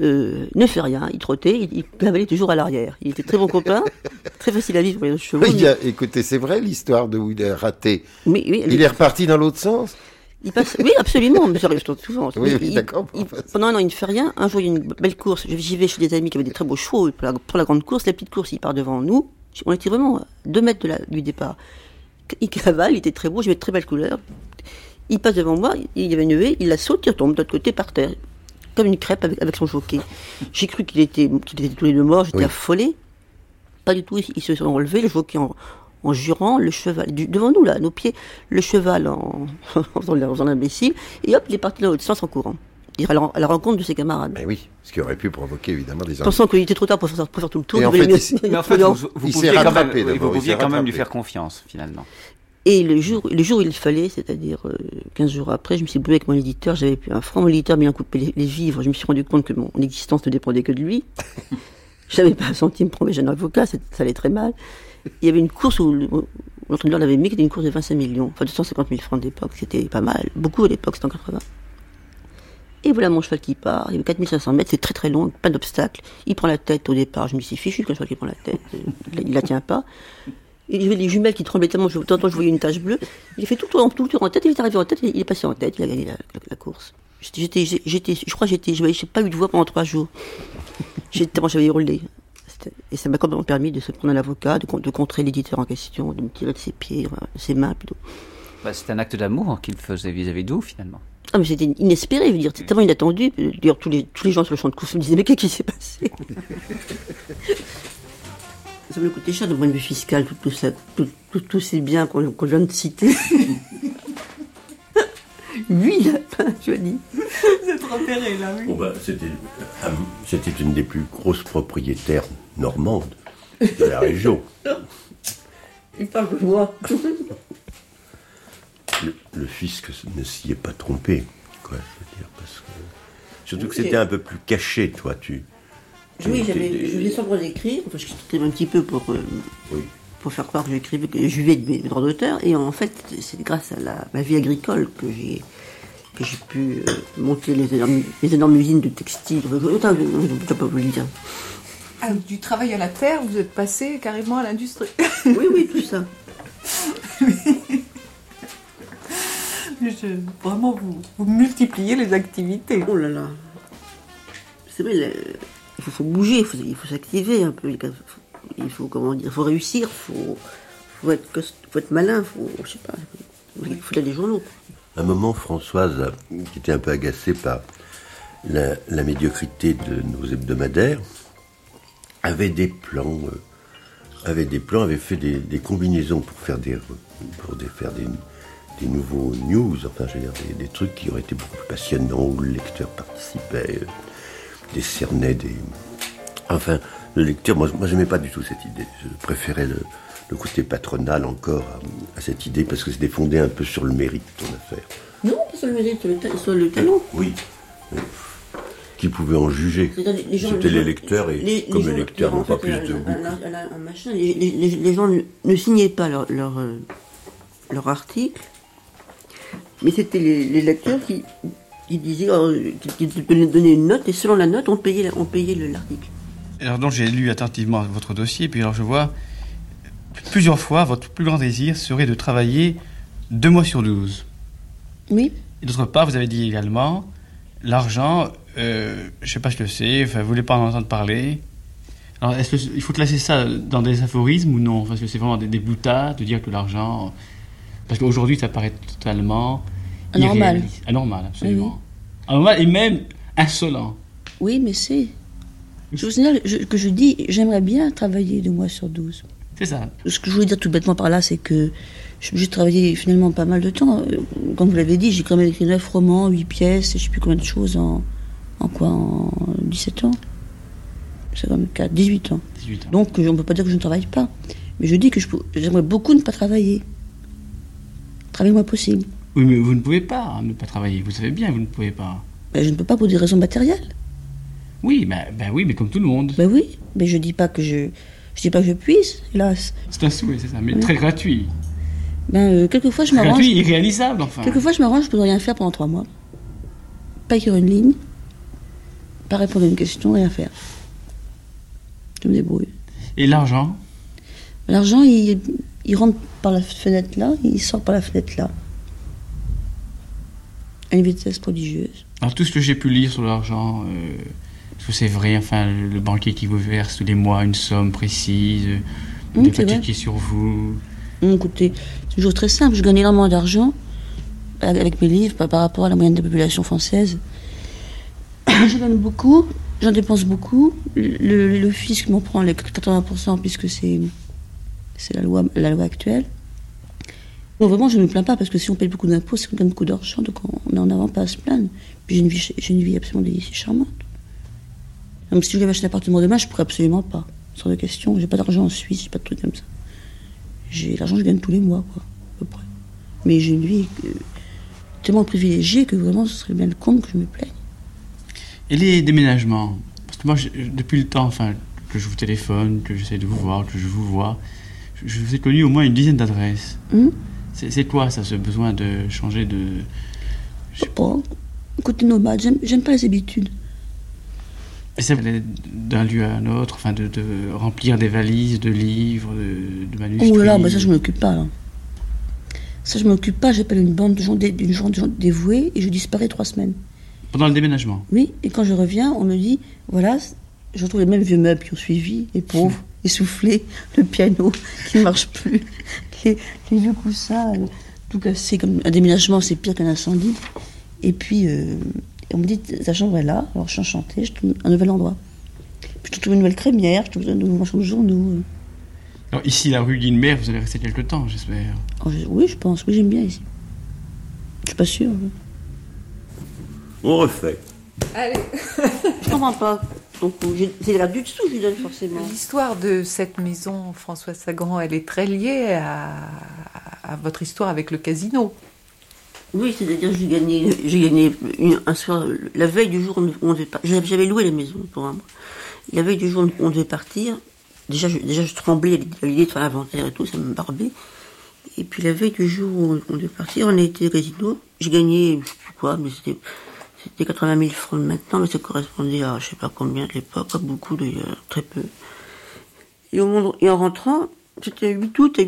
euh, ne fait rien, il trottait, il, il cavalait toujours à l'arrière. Il était très bon copain, très facile à vivre pour les autres chevaux. Il mais, écoutez, c'est vrai l'histoire de où il a raté. mais Il est reparti dans l'autre sens? Il passe, oui, absolument, mais ça arrive souvent. Oui, oui, d'accord, pendant un an, il ne fait rien. Un jour, il y a une belle course. J'y vais chez des amis qui avaient des très beaux chevaux pour la, pour la grande course. La petite course, il part devant nous. On était vraiment à deux mètres de la, du départ. Il cavale, il était très beau, j'avais de très belles couleurs. Il passe devant moi, il y avait une haie, il la saute, il retombe de l'autre côté par terre, comme une crêpe avec, avec son jockey. J'ai cru qu'il était, qu'il était tous les deux morts, j'étais Oui. affolée. Pas du tout, ils se sont relevés, le jockey en, en jurant, le cheval, du- devant nous là, à nos pieds, le cheval en, en l'imbécile, et hop, il est parti dans l'autre sens en courant. Il est à la, à la rencontre de ses camarades. Mais oui, ce qui aurait pu provoquer évidemment des Pensant qu'il était trop tard pour faire, pour faire tout le tour, Et il en valait fait, mieux- il s'est- Mais en fait, vous, vous Il pouviez quand même, oui, vous pouviez quand même lui faire confiance, finalement. Et le jour, le jour où il fallait, c'est-à-dire euh, 15 jours après, je me suis brûlé avec mon éditeur, j'avais plus un franc, mon éditeur m'ayant coupé les, les vivres, je me suis rendu compte que mon existence ne dépendait que de lui. J'avais pas un centime pour mes jeunes avocats, ça allait très mal. Il y avait une course où le- où l'entraîneur l'avait mis, qui était une course de 25 millions, enfin 250 000 francs d'époque, c'était pas mal, beaucoup à l'époque, c'était en 80. Et voilà mon cheval qui part, il y avait 4500 mètres, c'est très très long, pas d'obstacle. Il prend la tête au départ, je me suis fichu qu'un cheval qui prend la tête, il la tient pas. Il y avait les jumelles qui tremblaient tellement, je, temps, je voyais une tache bleue. Il a fait tout le tour, en tête, il est arrivé en tête, il est passé en tête, il a gagné la, course. J'étais, j'étais, j'étais- je crois que j'étais, je n'ai pas eu de voix pendant trois jours. J'ai tellement j'avais hurlé. Et ça m'a quand même permis de se prendre un avocat, de, con- de contrer l'éditeur en question, de me tirer de ses pieds, de ses mains plutôt. Bah, c'est un acte d'amour qu'il faisait vis-à-vis de vous, finalement? Ah, mais c'était inespéré, je veux dire, c'était tellement inattendu. D'ailleurs, tous les, tous les gens sur le champ de course me disaient, mais qu'est-ce qui s'est passé? Ça me coûtait cher de point de vue fiscal, tout, tout ça, tout- tout- tous ces biens qu'on qu'on vient de citer. Huit lapins, tu as dit. Bon, bah, c'était, euh, c'était une des plus grosses propriétaires normandes de la région. Il parle de moi. Le, le fisc ne s'y est pas trompé, quoi, je veux dire, parce que... Surtout que c'était un peu plus caché, toi, tu... tu- Oui, j'avais, je sans droit d'écrire, enfin, j'écrivais un petit peu pour, euh, Oui. pour faire croire que j'écrivais, que je vivais de mes, droits d'auteur, et en fait, c'est grâce à la, ma vie agricole que j'ai, que j'ai pu euh, monter les énormes, les énormes usines de textiles. Enfin, je- ne peux pas vous le dire. Ah, du travail à la terre, vous êtes passé carrément à l'industrie. Oui, oui, tout ça. Je- vraiment, vous, vous multipliez les activités. Oh là là. C'est vrai, il faut, faut bouger, il faut, s'activer un peu. Il faut, il faut, comment dire, il faut réussir, il faut, faut, être, cost- faut être malin, faut, je sais pas, il faut lire les journaux. À un moment, Françoise, qui était un peu agacée par la, la médiocrité de nos hebdomadaires, avait des plans, euh, avait des plans, avait fait des, des combinaisons pour faire des, pour des, faire des, des nouveaux news, enfin, je veux dire, des, des trucs qui auraient été beaucoup plus passionnants, où le lecteur participait, euh, décernait des, Enfin, le lecteur, moi, moi j'aimais pas du tout cette idée. Je préférais le, le côté patronal encore à, à cette idée parce que c'était fondé un peu sur le mérite, ton affaire. Non, pas sur le mérite, sur le, ta- sur le talent. Oui. oui. Qui pouvait en juger C'était les lecteurs et les- comme les les gens- lecteurs n'ont pas fait, plus de goût. les, les- les- les gens ne, ne signaient pas leur, leur, euh, leur article, mais c'était les, les lecteurs qui, qui disaient, oh, qui, qui donnaient- une note, et selon la note, on payait, la- on payait le- l'article. Alors donc j'ai lu attentivement votre dossier, puis alors je vois plusieurs fois votre plus grand désir serait de travailler deux mois sur douze. Oui, Et d'autre part, vous avez dit également l'argent, euh, je sais pas ce que c'est, enfin vous voulez pas en entendre parler. Alors est-ce qu'il faut classer ça dans des aphorismes ou non? Parce que c'est vraiment des, des boutades de dire que l'argent, parce qu'aujourd'hui ça paraît totalement Anormal. anormal, absolument, anormal et même insolent. oui, mais c'est. Je vous signale que je dis, j'aimerais bien travailler deux mois sur 12. C'est ça. Ce que je voulais dire tout bêtement par là, c'est que je suis obligée de travailler finalement pas mal de temps. Euh, Comme vous l'avez dit, j'ai quand même écrit 9 romans, 8 pièces, et je sais plus combien de choses en, en quoi En 17 ans? C'est comme 4, 18 ans. 18 ans. Donc on ne peut pas dire que je ne travaille pas. Mais je dis que j'aimerais beaucoup ne pas travailler. Travailler le moins possible. Oui, mais vous ne pouvez pas hein, ne pas travailler. Vous savez bien, vous ne pouvez pas. Mais je ne peux pas pour des raisons matérielles. Oui, ben, ben oui, mais comme tout le monde. Ben oui, mais je dis pas que je, je dis pas que je puisse, hélas. C'est un souhait, c'est ça, mais Oui. très gratuit. Ben euh, quelquefois je m'arrange. gratuit, irréalisable, enfin. Quelquefois je m'arrange, je peux rien faire pendant trois mois. Pas écrire une ligne, pas répondre à une question, rien faire. Je me débrouille. Et l'argent? L'argent, il, il rentre par la fenêtre là, il sort par la fenêtre là. À une vitesse prodigieuse. Alors tout ce que j'ai pu lire sur l'argent, euh, est-ce que c'est vrai Enfin, le, banquier qui vous verse tous les mois une somme précise, euh, Oui, des vrai. qui sur vous. Hum, écoutez, c'est toujours très simple. Je gagne énormément d'argent avec mes livres par rapport à la moyenne de la population française. je gagne beaucoup, j'en dépense beaucoup. Le, fisc m'en prend les 80% puisque c'est c'est la loi, la loi actuelle. Bon, vraiment, je ne me plains pas parce que si on paye beaucoup d'impôts, c'est qu'on gagne beaucoup d'argent, donc on n'a en avant pas à se plaindre. Puis j'ai une vie, j'ai une vie absolument délicieuse, charmante. Même si je devais acheter un appartement demain, je pourrais absolument pas. Sans de question. J'ai pas d'argent en Suisse, j'ai pas de trucs comme ça. J'ai l'argent, je gagne tous les mois, quoi, à peu près. Mais j'ai une vie euh, tellement privilégiée que vraiment, ce serait bien le compte que je me plaigne. Et les déménagements? Parce que moi, je- depuis le temps enfin, que je vous téléphone, que j'essaie de vous voir, que je vous vois, je, je vous ai connu au moins une dizaine d'adresses. Hum? C'est quoi ça, ce besoin de changer de. Je sais pas? Côté nomade, j'aime- pas les habitudes. Et d'aller d'un lieu à un autre, enfin de, de remplir des valises de livres, de, de manuscrits. Oh là là, bah ça je m'occupe pas là. Ça je m'occupe pas, j'appelle une bande de gens, dé- d'une gens, de gens dévoués et je disparais trois semaines. Pendant le déménagement. Oui, et quand je reviens, on me dit, voilà, je retrouve les mêmes vieux meubles qui ont suivi, les pauvres, essoufflés, le piano qui ne marche plus, les, les vieux coussins, euh, tout cassé, comme un déménagement, c'est pire qu'un incendie. Et puis, euh, on me dit, ta chambre est là, alors je suis enchantée, je trouve un nouvel endroit. Puis je trouve une nouvelle crémière, je trouve un nouveau machin de journaux. Alors ici, la rue Guillemère, vous allez rester quelque temps, j'espère. Oh, oui, je pense, oui, j'aime bien ici. Je suis pas sûre. On refait. Allez. Je comprends pas. Donc, j'ai- c'est la du dessous, je lui donne forcément. L'histoire de cette maison, François Sagan, elle est très liée à, à votre histoire avec le casino. Oui, c'est-à-dire j'ai gagné, j'ai gagné une- un soir, la veille du jour où on devait partir. J'avais loué la maison pour un mois. La veille du jour où on devait partir, déjà je, déjà je tremblais à l'idée de faire l'inventaire et tout, ça me barbait. Et puis la veille du jour où on devait partir, on a été au casino. J'ai gagné, je sais plus quoi, mais c'était, c'était 80 000 francs maintenant, mais ça correspondait à je sais pas combien de l'époque, pas beaucoup d'ailleurs, très peu. Et, au moment- et en rentrant, c'était à 8 août, à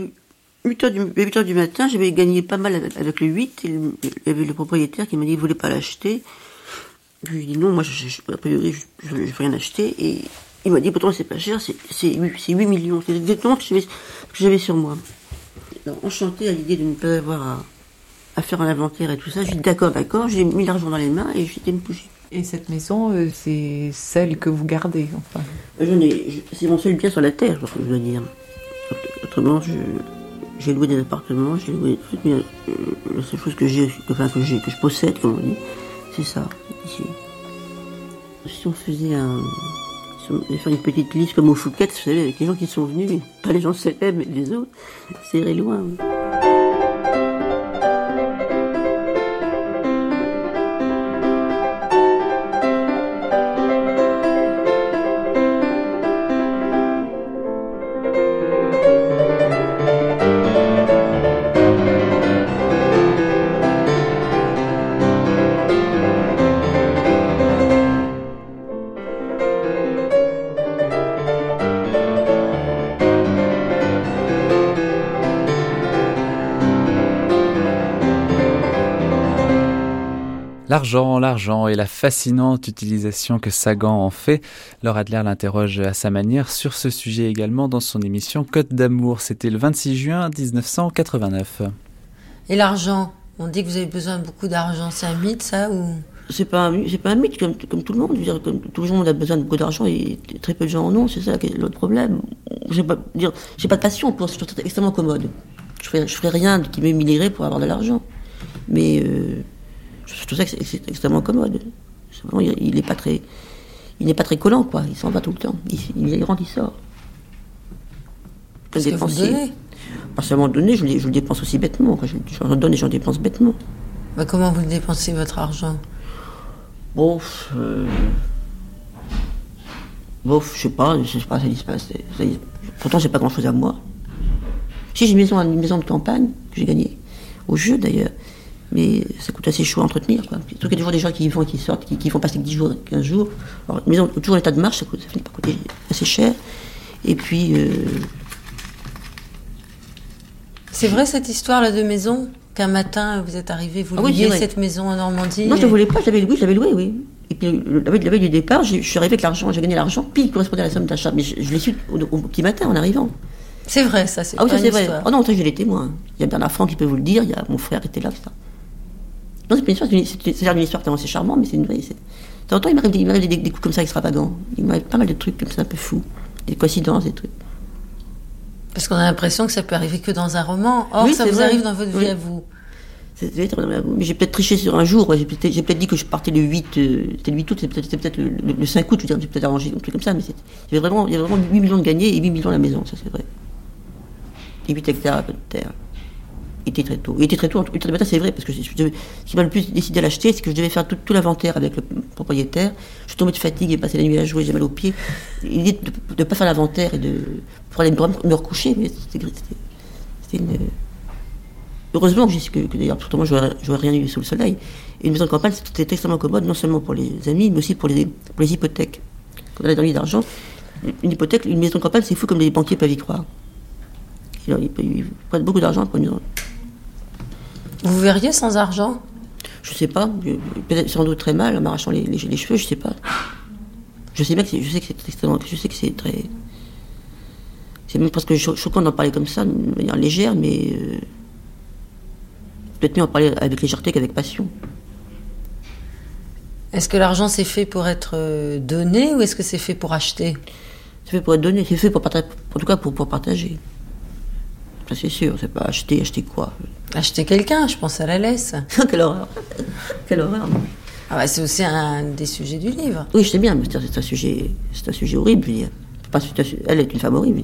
8 heures du, 8 heures du matin, j'avais gagné pas mal avec, le 8, et le- il y avait le propriétaire qui m'a dit qu'il voulait pas l'acheter? Je lui ai dit non, moi, je, a priori, je, je veux rien acheter, et il m'a dit, pourtant, c'est pas cher, c'est, c'est 8, c'est 8 millions. C'est exactement ce que j'avais, sur moi. Enchanté à l'idée de ne pas avoir à, à faire un inventaire et tout ça, j'ai dit d'accord, d'accord, j'ai mis l'argent dans les mains et j'étais me bouger. Et cette maison, euh, c'est celle que vous gardez, enfin. Je- c'est mon seul bien sur la terre, je dois dire. Autrement, je, j'ai loué des appartements, j'ai loué des trucs, mais euh, la seule chose que j'ai, enfin, que j'ai, que je possède, comme on dit, c'est ça, ici. Si on faisait un, Ils font une petite liste comme au Fouquet, vous savez, avec les gens qui sont venus, pas les gens célèbres, mais les autres. C'est iré loin. oui. L'argent, et la fascinante utilisation que Sagan en fait. Laura Adler l'interroge à sa manière sur ce sujet également dans son émission Côte d'amour. C'était le 26 juin 1989. Et l'argent? On dit que vous avez besoin de beaucoup d'argent. C'est un mythe, ça ou... C'est pas, un- c'est pas un mythe comme, comme tout le monde. Je veux dire, comme tout le monde a besoin de beaucoup d'argent et très peu de gens en ont. C'est ça qui est l'autre problème. J'ai pas, dire, j'ai pas de passion pour. Ça extrêmement commode. Je ferais, je ferais rien qui m'humilierait pour avoir de l'argent. Mais euh, je trouve ça que c'est, extrêmement commode. Il, il est pas très, il n'est pas très collant quoi. Il s'en va tout le temps. Il, il rentre, il sort. Qu'est-ce que vous Dépensier. donnez? Pas seulement donner, je, le- je le dépense aussi bêtement. quoi. Je, j'en donne et j'en dépense bêtement. Bah, Comment vous dépensez votre argent? Bon, euh... bon, je sais pas, je sais pas, ça se passe. ça y- Pourtant, j'ai pas grand chose à moi. Si j'ai une maison, une maison de campagne que j'ai gagnée, au jeu d'ailleurs, mais ça coûte assez chaud à entretenir. Quoi. Surtout qu'il y a toujours des gens qui vont et qui sortent, qui, qui font passer que 10 jours, 15 jours. Alors, une maison toujours en état de marche, ça, coûte, ça finit par coûter assez cher. Et puis, euh, C'est vrai cette histoire-là de maison Qu'un matin, vous êtes arrivé, vous Ah oui, louiez cette maison en Normandie non, je ne voulais pas, je l'avais loué, je l'avais loué, oui. Et puis, la veille, la veille du départ, je suis arrivé avec l'argent, j'ai gagné l'argent, puis il correspondait à la somme d'achat. Mais je, je l'ai su au, au petit matin en arrivant. C'est vrai, ça, c'est Ah oui, ça c'est vrai. Oh non, ça j'ai les témoins. Il y a Bernard Franck qui peut vous le dire, il y a mon frère qui était là, ça. Non, c'est pas une histoire, c'est une- histoire tellement c'est charmant, mais c'est une vraie. De temps en temps, il m'arrive des, des, des coups comme ça extravagants. Il m'arrive pas mal de trucs comme ça un peu fous. Des coïncidences, des trucs. Parce qu'on a l'impression que ça peut arriver que dans un roman. Or, Oui, ça vous vrai. arrive dans votre vie à vous. Mais j'ai peut-être triché sur un jour. J'ai peut-être dit que je partais le 8, euh, c'était le 8 août, c'était peut-être le, le- le 5 août, je veux dire, j'ai peut-être arrangé un truc comme ça, mais il y avait vraiment, il y avait vraiment 8 millions de gagnés et 8 millions à la maison, ça c'est vrai. Et 8 hectares un peu de terre. Était très tôt. Il était très tôt, en 8 heures du matin, c'est vrai, parce que je- je ce qui m'a le plus décidé à l'acheter, c'est que je devais faire tout, tout l'inventaire avec le propriétaire. Je suis tombé de fatigue et passé la nuit à jouer, j'ai mal aux pieds. L'idée de ne pas faire l'inventaire et de pour aller me, recoucher, mais c'était une. Heureusement que, que, que d'ailleurs, pourtant moi, j'aurais j'aurais rien eu sous le soleil. Une maison de campagne, c'était extrêmement commode, non seulement pour les amis, mais aussi pour les, hypothèques. Quand on a donné d'argent, une hypothèque, une maison de campagne, c'est fou comme les banquiers peuvent y croire. Ils, ils prennent beaucoup d'argent pour une maison. Vous verriez sans argent? Je sais pas, peut-être sans doute très mal en m'arrachant les, les- les cheveux, je sais pas. Je sais bien que c'est, je sais que c'est extrêmement, je sais que c'est très, c'est même presque cho- choquant d'en parler comme ça, de manière légère, mais euh, peut-être mieux en parler avec légèreté qu'avec passion. Est-ce que l'argent c'est fait pour être euh, donné ou est-ce que c'est fait pour acheter? C'est fait pour être donné, c'est fait pour partager, en tout cas pour, pour partager. C'est sûr, c'est pas acheter, acheter quoi? Acheter quelqu'un, je pense à la laisse. Quelle horreur Quelle horreur non. Ah bah, c'est aussi un des sujets du livre. Oui, je sais bien, mais c'est un sujet, c'est un sujet horrible, je veux dire. Pas- elle est une femme horrible.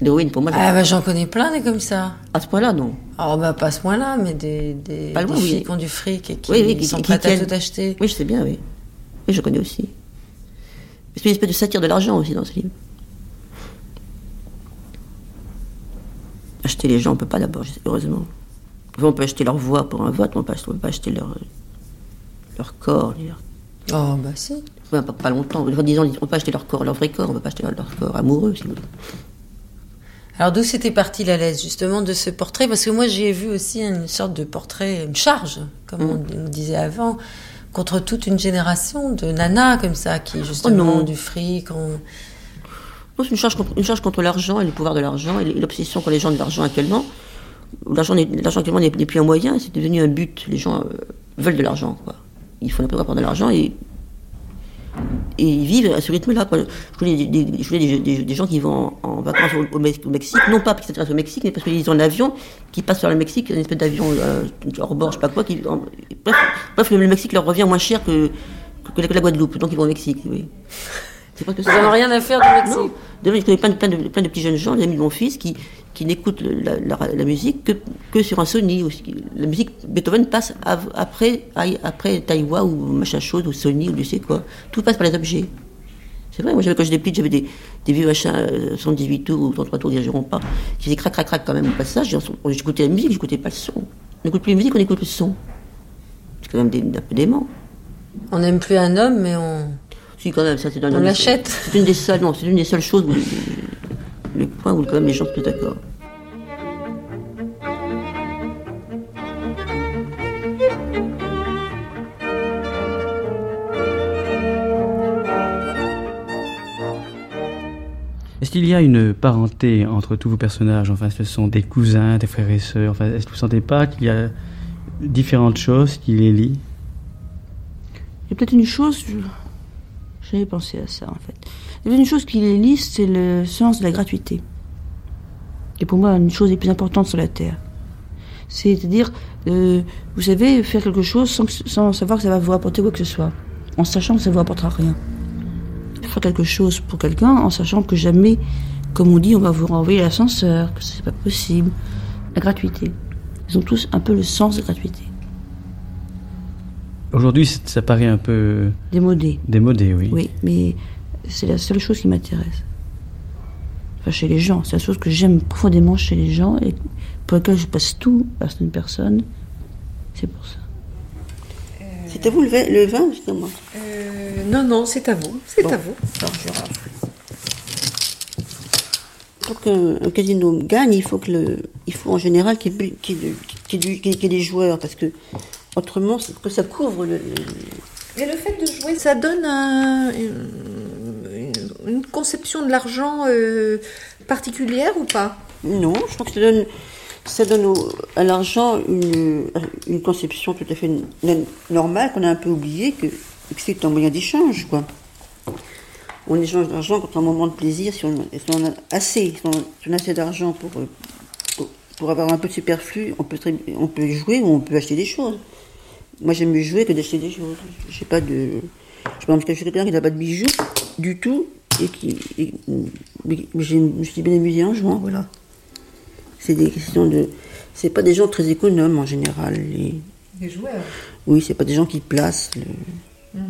L'héroïne, pour moi, Ah bah j'en connais plein des comme ça. à ce point-là, non. Alors bah pas à ce point-là, mais des, des, Pas loin, des oui. filles qui ont du fric et qui, Oui, oui, qui- sont qui prêtes à tout acheter. Oui, je sais bien, oui. Oui, je connais aussi. C'est une espèce de satire de l'argent aussi dans ce livre. Acheter les gens, on peut pas d'abord, heureusement. On peut acheter leur voix pour un vote, mais on peut on peut pas acheter leur, leur corps. leur- Oh bah si. Enfin, pas, pas longtemps. Enfin, disons, on peut acheter leur corps, leur vrai corps, on peut pas acheter leur, leur corps amoureux, si vous voulez. Alors d'où c'était parti la laisse justement de ce portrait? Parce que moi j'ai vu aussi une sorte de portrait, une charge, comme on, on disait avant, contre toute une génération de nanas comme ça qui justement non. ont du fric. ont- une charge, contre, une charge contre l'argent et le pouvoir de l'argent et l'obsession qu'ont les gens de l'argent actuellement. L'argent actuellement n'est plus un moyen, c'est devenu un but. Les gens euh, veulent de l'argent, quoi. Il faut n'importe quoi pour de l'argent et, ils vivent à ce rythme-là. Je connais, des, gens qui vont en, vacances au, au Mex- au Mexique, non pas parce qu'ils s'intéressent au Mexique, mais parce qu'ils ont un avion qui passe sur le Mexique, une espèce d'avion euh, hors je sais pas quoi. Qui, en- bref, le Mexique leur revient moins cher que, que la Guadeloupe, donc ils vont au Mexique, oui. C'est que Ils ça. ont rien à faire du métier. Non. Demain, je connais plein de, plein, de, plein de petits jeunes gens, les amis de mon fils, qui, qui n'écoutent la, la- la musique que, que sur un Sony. Aussi. La musique, Beethoven passe av- après, après Taïwa ou machin chose, ou Sony, ou je sais quoi. Tout passe par les objets. C'est vrai, moi j'avais, quand j'étais petite, j'avais des, des vieux machins euh, 78 tours ou 33 tours, dirigéront pas, qui faisaient crac, crac, crac quand même au passage. J'écoutais la musique, j'écoutais pas le son. On n'écoute plus la musique, on écoute le son. C'est quand même des, un peu dément. On n'aime plus un homme, mais on, Si, quand même, ça c'est on l'achète. C'est une des seules, non, c'est une des seules choses où, le point où quand même les gens sont plus d'accord. Est-ce qu'il y a une parenté entre tous vos personnages? Enfin, ce sont des cousins, des frères et sœurs? Enfin, est-ce que vous ne sentez pas qu'il y a différentes choses qui les lient? Il y a peut-être une chose, j'avais pensé à ça en fait. Une chose qui les lie, c'est le sens de la gratuité. Et pour moi, une chose des plus importantes sur la Terre. C'est-à-dire, euh, vous savez, faire quelque chose sans, savoir que ça va vous apporter quoi que ce soit. En sachant que ça vous apportera rien. Faire quelque chose pour quelqu'un en sachant que jamais, comme on dit, on va vous renvoyer l'ascenseur, que c'est pas possible. La gratuité. Ils ont tous un peu le sens de la gratuité. Aujourd'hui, ça paraît un peu Démodé. démodé, oui. Oui, mais c'est la seule chose qui m'intéresse. Enfin, chez les gens. C'est la chose que j'aime profondément chez les gens et pour laquelle je passe tout à certaines personnes. C'est pour ça. C'est à vous le vin, le vin justement Euh, non, non, c'est à vous. C'est Bon. à vous. Alors, je rafle. Pour qu'un un casino gagne, il faut, que le, il faut en général qu'il y, ait- qu'il y ait de- qu'il y ait du- qu'il y ait des joueurs parce que autrement, que ça couvre le- le, Et le fait de jouer, ça donne un- une, une conception de l'argent euh, particulière ou pas? Non, je crois que ça donne, ça donne au- à l'argent une, une conception tout à fait normale qu'on a un peu oublié que, que c'est un moyen d'échange, quoi. On échange d'argent quand on a un moment de plaisir, si on, si on a assez, si on, si on a assez d'argent pour, euh, pour, pour avoir un peu de superflu, on peut, très- on peut jouer ou on peut acheter des choses. Moi, j'aime mieux jouer que d'acheter des choses. Je sais pas de. Je pense que je suis quelqu'un qui n'a pas de bijoux du tout et qui. et- j'ai- je me suis bien amusée en jouant, voilà. C'est des questions de. C'est pas des gens très économes en général. Les, joueurs. oui, c'est pas des gens qui placent. le-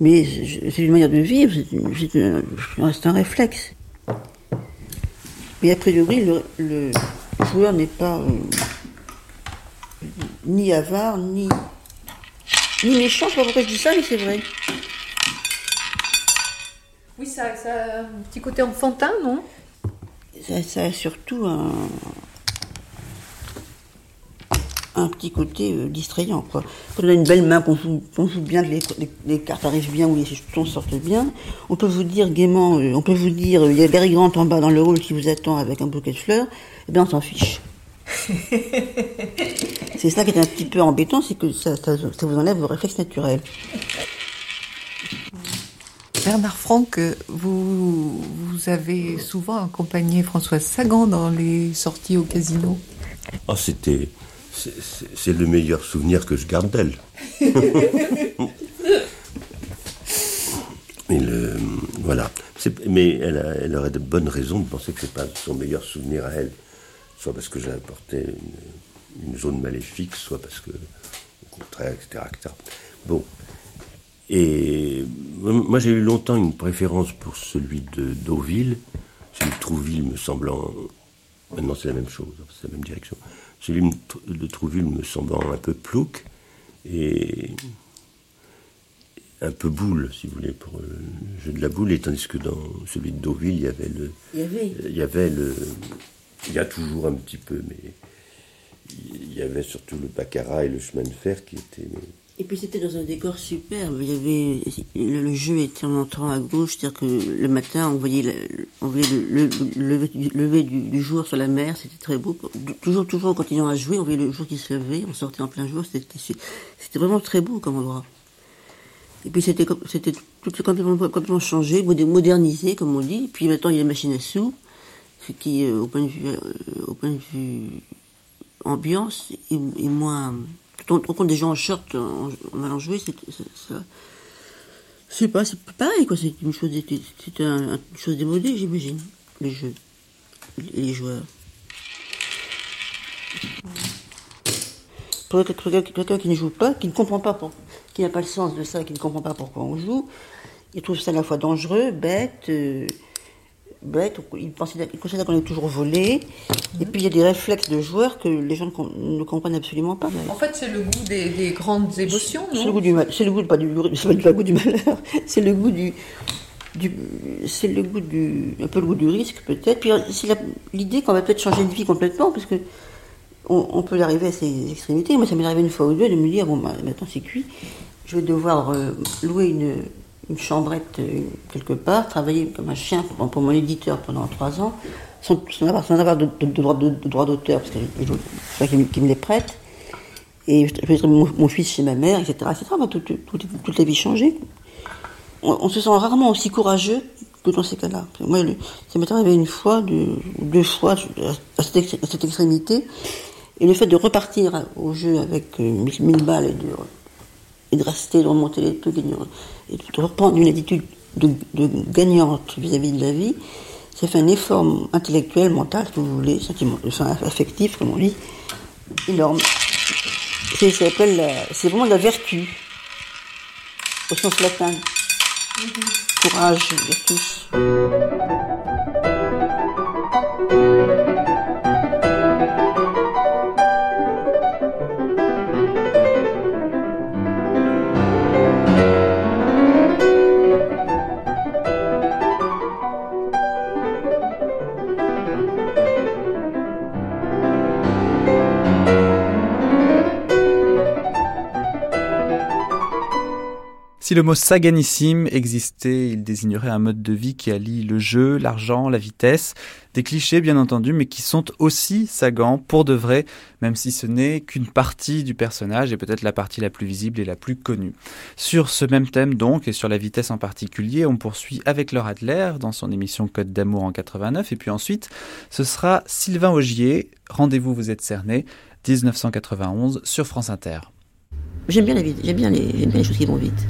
Mais c'est une manière de vivre, c'est un, un réflexe. Mais a priori, le, le joueur n'est pas euh, ni avare, ni, ni méchant. Je sais pas pourquoi je dis ça, mais c'est vrai. Oui, ça, ça a un petit côté enfantin, non? Ça, ça a surtout un, un petit côté euh, distrayant. Quoi. Quand on a une belle main, qu'on joue, bien, que les, les- les cartes arrivent bien ou les jetons sortent bien, on peut vous dire gaiement, euh, on peut vous dire, euh, il y a Gary Grant en bas dans le hall qui vous attend avec un bouquet de fleurs, et bien on s'en fiche. c'est ça qui est un petit peu embêtant, c'est que ça, ça, ça vous enlève vos réflexes naturels. Bernard Franck, vous, vous avez souvent accompagné Françoise Sagan dans les sorties au casino. Oh, c'était. c'est- le meilleur souvenir que je garde d'elle. Mais le, voilà. Mais elle, a- elle aurait de bonnes raisons de penser que c'est pas son meilleur souvenir à elle. Soit parce que j'ai apporté une, une zone maléfique, soit parce que, au contraire, etc. etc. Bon. Et moi, j'ai eu longtemps une préférence pour celui de Deauville. Celui de Trouville me semblant. Maintenant, c'est la même chose, c'est la même direction. Celui de Trouville me semblant un peu plouc et un peu boule, si vous voulez, pour le jeu de la boule. Et tandis que dans celui de Deauville, il y avait le. Il y avait. Il y avait le. Il y a toujours un petit peu, mais. Il y avait surtout le baccarat et le chemin de fer qui étaient. Et puis c'était dans un décor superbe. Il y avait le, jeu était en entrant à gauche, c'est-à-dire que le matin on voyait, on voyait le, le- le lever, du, jour sur la mer, c'était très beau. Toujours, toujours en continuant à jouer, on voyait le jour qui se levait, on sortait en plein jour, c'était, vraiment très beau comme endroit. Et puis c'était, tout complètement, complètement changé, modernisé comme on dit. Puis maintenant il y a les machines à sous, qui euh, au point de vue, euh, au point de vue ambiance est, moins. Quand on rencontre des gens en short en, allant jouer, c'est- c'est- ça, sais pas, c'est pareil, quoi. C'est une chose, c'est un, une chose démodée, j'imagine. Les jeux. Les joueurs. Pour quelqu'un qui ne joue pas, qui ne comprend pas, pour, qui n'a pas le sens de ça, qui ne comprend pas pourquoi on joue, il trouve ça à la fois dangereux, bête, euh, bête, il, considère, il considère qu'on est toujours volé, et puis il y a des réflexes de joueurs que les gens ne comprennent absolument pas. En fait, c'est le goût des, des grandes émotions, non C'est le goût du mal, c'est le goût pas du, pas goût du malheur, c'est le goût du, du c'est le goût du, un peu le goût du risque peut-être. Puis c'est l'idée qu'on va peut-être changer de vie complètement, parce que on, on peut arriver à ces extrémités. Moi, ça m'est arrivé une fois ou deux de me dire bon, bah, maintenant c'est cuit, je vais devoir euh, louer une une chambrette euh, quelque part, travailler comme un chien pour, mon éditeur pendant trois ans, sans, avoir, de, de, droit d'auteur, parce que c'est qui, qui me les prête. Et je vais mon, mon fils chez ma mère, etc. etc. Bah, tout, tout, tout, toute la vie changée. On, se sent rarement aussi courageux que dans ces cas-là. Moi, le, ça m'est arrivé une fois, deux, fois, à cette, extrémité. Et le fait de repartir au jeu avec euh, mille balles et de et de rester, de remonter les trucs, et de reprendre une attitude de, de gagnante vis-à-vis -vis de la vie, ça fait un effort intellectuel, mental, si vous voulez, sentiment, enfin, affectif, comme on dit, énorme. C'est, c'est vraiment de la vertu, au sens latin. Mm -hmm. Courage, vertus. Si le mot saganissime existait, il désignerait un mode de vie qui allie le jeu, l'argent, la vitesse, des clichés bien entendu, mais qui sont aussi sagants pour de vrai, même si ce n'est qu'une partie du personnage et peut-être la partie la plus visible et la plus connue. Sur ce même thème donc, et sur la vitesse en particulier, on poursuit avec Laure Adler dans son émission Code d'amour en 89, et puis ensuite, ce sera Sylvain Augier, Rendez-vous, vous êtes cerné, 1991 sur France Inter. J'aime bien la vie, j'aime bien les, j'aime bien les choses qui vont vite.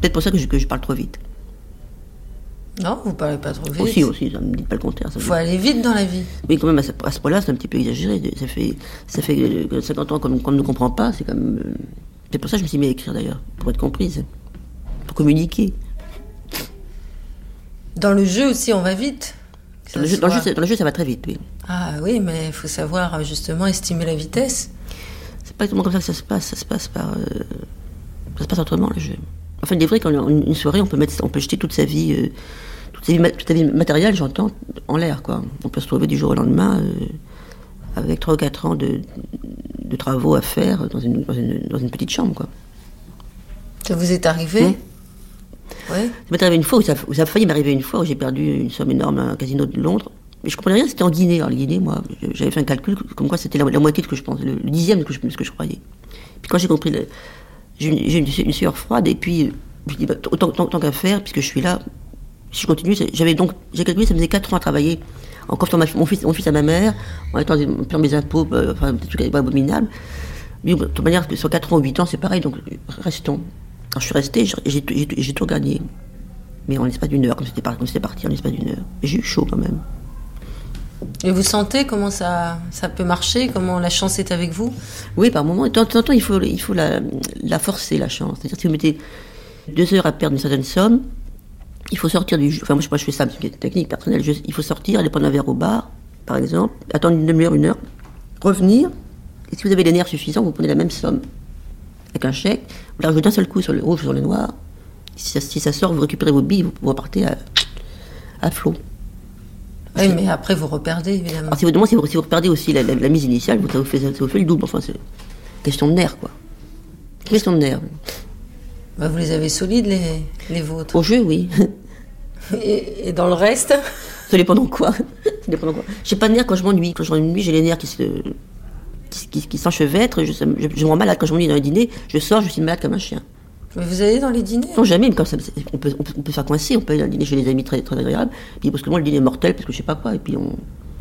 Peut-être pour ça que je, que je, parle trop vite. Non, vous parlez pas trop vite. Aussi, aussi, ça ne me dit pas le contraire. Il faut aller vite dans la vie. Oui, quand même, à ce, point-là, c'est un petit peu exagéré. Ça fait, ça fait 50 ans qu'on ne comprend pas. C'est comme. C'est pour ça que je me suis mis à écrire d'ailleurs, pour être comprise, pour communiquer. Dans le jeu aussi, on va vite. Dans le, jeu, dans, le jeu, dans le, jeu, ça va très vite, oui. Ah oui, mais il faut savoir justement estimer la vitesse. C'est pas exactement comme ça que ça se passe. Ça se passe par. Euh, ça se passe autrement, le jeu. Enfin, il est vrai qu'en une soirée, on peut, mettre, on peut jeter toute sa vie, euh, toute, sa vie toute sa vie matérielle, j'entends, en l'air. quoi. On peut se trouver du jour au lendemain euh, avec 3 ou 4 ans de, de, travaux à faire dans une, dans une, dans une petite chambre. Quoi. Ça vous est arrivé mmh. Ouais. Ça m'est arrivé une fois, où ça, où ça a failli m'arriver une fois, où j'ai perdu une somme énorme à un casino de Londres. Mais je comprenais rien, c'était en Guinée. Alors, la Guinée, moi, j'avais fait un calcul comme quoi c'était la, la, moitié de ce que je pensais, le, le dixième de ce que, que je croyais. Puis quand j'ai compris le, j'ai une, sueur froide et puis dis bah, autant, tant, tant qu'à faire puisque je suis là. Si je continue j'avais donc j'ai calculé ça faisait 4 ans à travailler en confiant mon fils, mon fils à ma mère en étant payant mes impôts euh, enfin des trucs abominables. Mais de toute manière sur 4 ans ou 8 ans c'est pareil donc restons. Quand je suis resté j'ai tout gagné mais en l'espace d'une heure comme c'était parti, parti en l'espace d'une heure. J'ai eu chaud quand même et vous sentez comment ça, ça peut marcher Comment la chance est avec vous? Oui, par moment. De temps en temps, il faut, il faut la, forcer, la chance. C'est-à-dire si vous mettez deux heures à perdre une certaine somme, il faut sortir du jeu. Enfin, moi, je, moi, je fais ça, c'est une technique personnelle. Il faut sortir, aller prendre un verre au bar, par exemple, attendre une demi-heure, une heure, revenir. Et si vous avez les nerfs suffisants, vous prenez la même somme. Avec un chèque, vous la rejoignez d'un seul coup sur le rouge, sur le noir. Si ça, sort, vous récupérez vos billes, vous, repartez à flot. Oui, mais après vous reperdez évidemment. Alors, si, vous, si, vous, si vous reperdez aussi la, la, la mise initiale, ça vous, fait, ça vous fait le double. Enfin, c'est question de nerfs, quoi. Question de nerfs. Bah, vous les avez solides, les, les vôtres Au jeu, oui. Et, et dans le reste Ça dépend de quoi. Ça dépend de quoi. J'ai pas de nerfs quand je m'ennuie. Quand je m'ennuie, j'ai les nerfs qui se. qui, qui, qui s'enchevêtrent. Je, je, je, me rends malade quand je m'ennuie dans un dîner. Je sors, je suis malade comme un chien. Vous allez dans les dîners Non, jamais, mais comme ça, on peut, on peut, on peut faire coincer, on peut aller dîner chez les amis très, très agréable, puis parce que moi, le dîner est mortel, parce que je sais pas quoi, et puis on,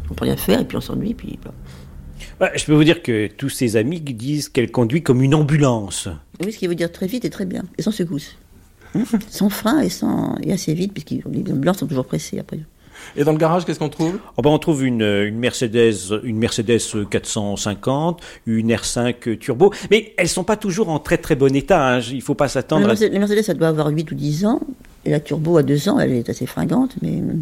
on peut rien faire, et puis on s'ennuie, puis voilà. Bah, je peux vous dire que tous ses amis disent qu'elle conduit comme une ambulance. Oui, ce qui veut dire très vite et très bien, et sans secousse. sans frein et, sans, et assez vite, puisque les blancs sont toujours pressés après. Et dans le garage, qu'est-ce qu'on trouve? Oh ben, on trouve une, une Mercedes, une Mercedes 450, une R5 turbo, mais elles sont pas toujours en très très bon état. Hein. Il faut pas s'attendre. La à- Mercedes, la Mercedes, ça doit avoir 8 ou 10 ans, et la Turbo à 2 ans, elle est assez fringante, mais euh,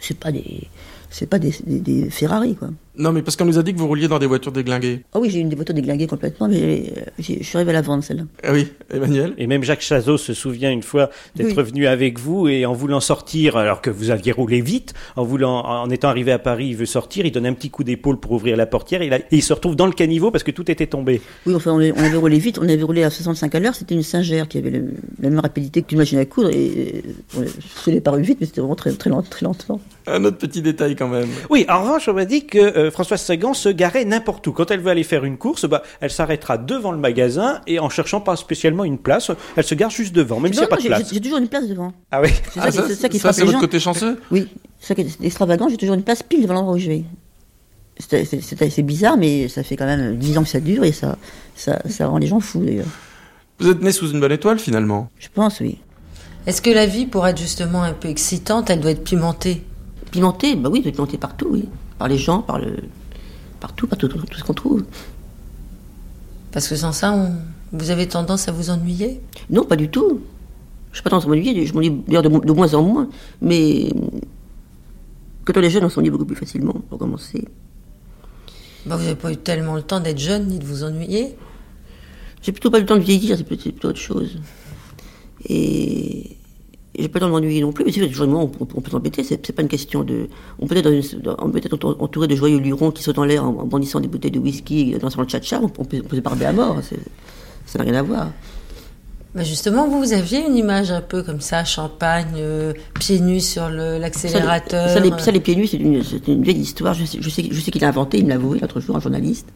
c'est pas des, c'est pas des, des- des Ferrari, quoi. Non, mais parce qu'on nous a dit que vous rouliez dans des voitures déglinguées. Ah oui, j'ai une des voitures déglinguées complètement, mais euh, je suis arrivé à la vendre, celle-là. Ah oui, Emmanuel? Et même Jacques Chazot se souvient une fois d'être Oui. venu avec vous et en voulant sortir, alors que vous aviez roulé vite, en voulant, en étant arrivé à Paris, il veut sortir, il donne un petit coup d'épaule pour ouvrir la portière et, là, et il se retrouve dans le caniveau parce que tout était tombé. Oui, enfin, on, on avait roulé vite, on avait roulé à 65 à l'heure, c'était une Singer qui avait le- la même rapidité qu'une machine à coudre, et euh, je l'ai paru vite, mais c'était vraiment très, très, lent- très lentement. Un autre petit détail quand même. Oui, en revanche, on m'a dit que euh, Françoise Sagan se garait n'importe où. Quand elle veut aller faire une course, bah, elle s'arrêtera devant le magasin et en cherchant pas spécialement une place, elle se gare juste devant, même s'il n'y a pas de j'ai- place. j'ai toujours une place devant. Ah oui. C'est Ah, ça, qui- ça, c'est ça qui ça, frappe c'est votre gens. côté chanceux? Oui, c'est ça qui est extravagant, j'ai toujours une place pile devant l'endroit où je vais. C'est bizarre, mais ça fait quand même 10 ans que ça dure et ça, ça, ça rend les gens fous d'ailleurs. Vous êtes né sous une bonne étoile finalement. Je pense, oui. Est-ce que la vie, pour être justement un peu excitante, elle doit être pimentée Pimenté, bah oui, il doit être pimenté partout, oui. Par les gens, par le. partout, par tout, tout, tout ce qu'on trouve. Parce que sans ça, on- vous avez tendance à vous ennuyer? Non, pas du tout. Je n'ai pas tendance à m'ennuyer, je m'ennuie d'ailleurs de, mo- de moins en moins. Mais quand on est jeune, on s'ennuie beaucoup plus facilement, pour commencer. bah, Vous n'avez pas eu tellement le temps d'être jeune ni de vous ennuyer? J'ai plutôt pas le temps de vieillir, c'est plutôt, autre chose. Et j'ai pas le temps de m'ennuyer non plus, mais c'est on, on, on peut s'embêter, c'est, pas une question de. On peut être, dans une- dans- on peut être entour- entouré de joyeux lurons qui sautent en l'air en, en bondissant des bouteilles de whisky, dansant le tcha-tcha, on, on peut, se barber à mort, ça n'a rien à voir. bah Justement, vous, vous aviez une image un peu comme ça, champagne, euh, pieds nus sur Ça, l'accélérateur. Ça, les, ça, les pieds nus, c'est une, vieille histoire. Je sais, je sais, je sais qu'il a inventé, il me l'a avoué l'autre jour, un journaliste.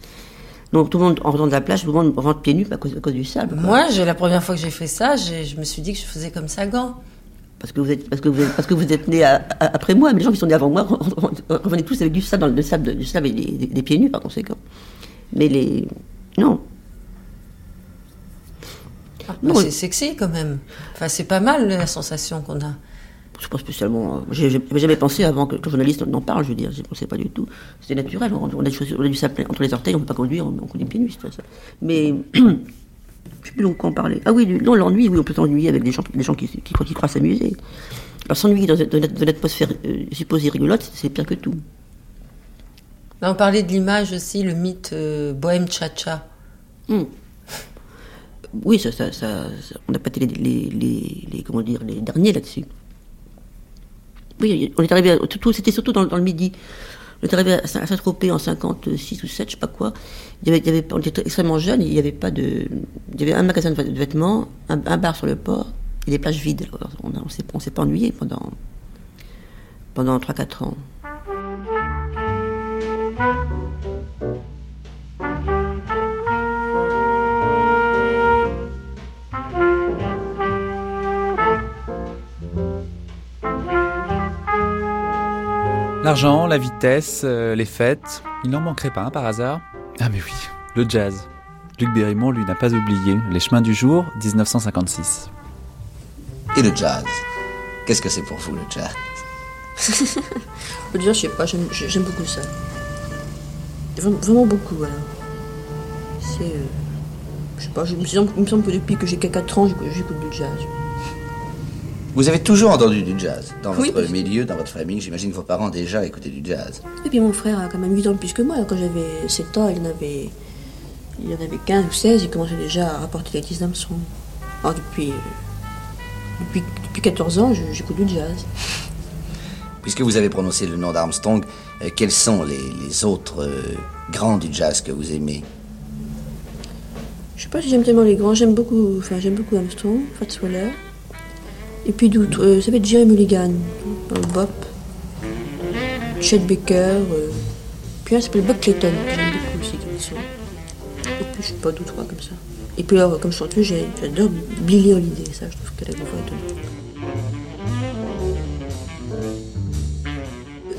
Donc tout le monde, en rentrant de la plage, tout le monde rentre pieds nus à cause, à cause du sable. quoi. Moi, la première fois que j'ai fait ça, je me suis dit que je faisais comme ça gant. Parce que vous êtes, parce que vous êtes, parce que vous êtes né après moi, mais les gens qui sont nés avant moi revenaient tous avec du sable, dans le sable, du sable et des, des- des pieds nus par conséquent. Mais les, non. Non, c'est sexy quand même. Enfin, c'est pas mal la sensation qu'on a. Je pas spécialement. j'ai- J'avais jamais pensé avant que, que le journaliste n'en parle, je veux dire. Je pensais pas du tout. C'était naturel. On, on a, on du sable entre les orteils, on ne peut pas conduire, on, on conduit pieds nus, ça. Mais. Je sais plus en parler. Ah oui, du- non, l'ennui, oui, on peut s'ennuyer avec des gens, des gens qui, qui, croient- qui croient s'amuser. Alors s'ennuyer dans, dans, dans l'atmosphère euh, supposée rigolote, c'est- pire que tout. Là, on parlait de l'image aussi, le mythe euh, bohème cha-cha. Hmm. Oui, ça, ça, ça, ça- on n'a pas été les, les, les, les- comment dire, les derniers là-dessus. Oui, on est arrivé, à, tout- tout- c'était surtout dans, dans le midi. On est arrivé à Saint- à Saint-Tropez en 56 ou 7, je sais pas quoi. On était extrêmement jeunes, il y avait pas de, il y avait un magasin de vê- de vêtements, un, bar sur le port, et des plages vides. On on s'est, s'est pas ennuyé pendant, pendant 3-4 ans. L'argent, la vitesse, euh, les fêtes, il n'en manquerait pas un par hasard Ah mais oui, le jazz. Luc Bérimont, lui, n'a pas oublié. Les chemins du jour, 1956. Et le jazz? Qu'est-ce que c'est pour vous le jazz? Je peux dire, je sais pas, j'aime, beaucoup ça. Vraiment, beaucoup, alors. C'est. euh, je sais pas, je il me semble que depuis que j'ai 4 ans, j'écoute, j'écoute du jazz. Vous avez toujours entendu du jazz dans Oui. votre milieu, dans votre famille. J'imagine que vos parents déjà écoutaient du jazz. Et puis mon frère a quand même 8 ans de plus que moi. Quand j'avais 7 ans, il en avait, il en avait 15 ou 16, il commençait déjà à rapporter les Tis Armstrong. Alors depuis, depuis, depuis 14 ans, j'écoute du jazz. Puisque vous avez prononcé le nom d'Armstrong, euh, quels sont les, les autres euh, grands du jazz que vous aimez? Je sais pas si j'aime tellement les grands, j'aime beaucoup, enfin j'aime beaucoup Armstrong, Fats Waller. Et puis d'autres, euh, ça va être Jerry Mulligan, dans le bop. Chet Baker, euh, puis un qui s'appelle Buck Clayton, j'aime beaucoup aussi comme son. Et puis je sais pas, deux, trois comme ça. Et puis alors, comme chanteuse, j'adore Billie Holiday, ça je trouve qu'elle a une voix étonnante.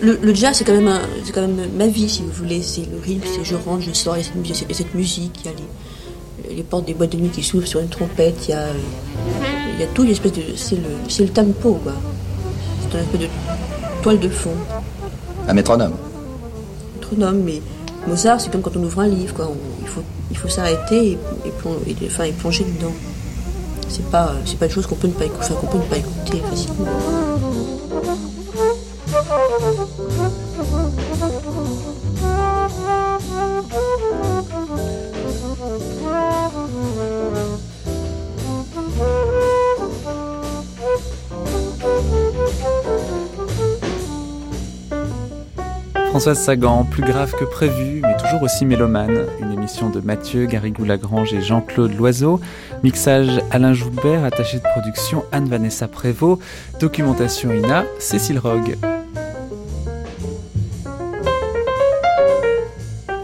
Le, le jazz, c'est quand, même quand même ma vie, si vous voulez. C'est le rythme, c'est je rentre, je sors, il y a cette musique, il y a les, les portes des boîtes de nuit qui s'ouvrent sur une trompette, il y a, il y a tout, une espèce de, c'est le, c'est le tempo, quoi. C'est une espèce de toile de fond. Un métronome. Métronome, mais Mozart, c'est comme quand on ouvre un livre, quoi. On- il faut, il faut s'arrêter et, et, plon- et- enfin, et plonger dedans. C'est pas, c'est pas une chose qu'on peut ne pas écouter, qu'on peut ne pas écouter facilement. Françoise Sagan, plus grave que prévu, mais toujours aussi mélomane. Une émission de Mathieu Garrigou-Lagrange et Jean-Claude Loiseau. Mixage Alain Joubert, attaché de production Anne-Vanessa Prévost. Documentation INA, Cécile Rogue.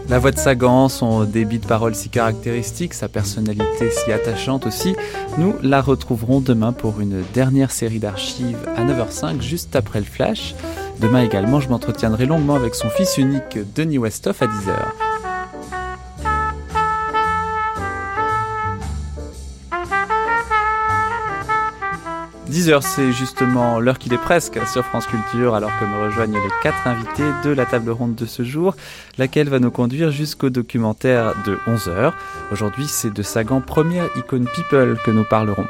La voix de Sagan, son débit de parole si caractéristique, sa personnalité si attachante aussi, nous la retrouverons demain pour une dernière série d'archives à 9h05, juste après le flash. Demain également, je m'entretiendrai longuement avec son fils unique, Denis Westhoff, à 10h. 10h, c'est justement l'heure qu'il est presque sur France Culture, alors que me rejoignent les quatre invités de la table ronde de ce jour, laquelle va nous conduire jusqu'au documentaire de 11h. Aujourd'hui, c'est de Sagan, première icône people, que nous parlerons.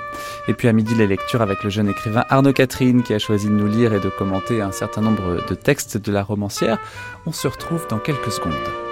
Et puis à midi, les lectures avec le jeune écrivain Arnaud Catherine, qui a choisi de nous lire et de commenter un certain nombre de textes de la romancière. On se retrouve dans quelques secondes.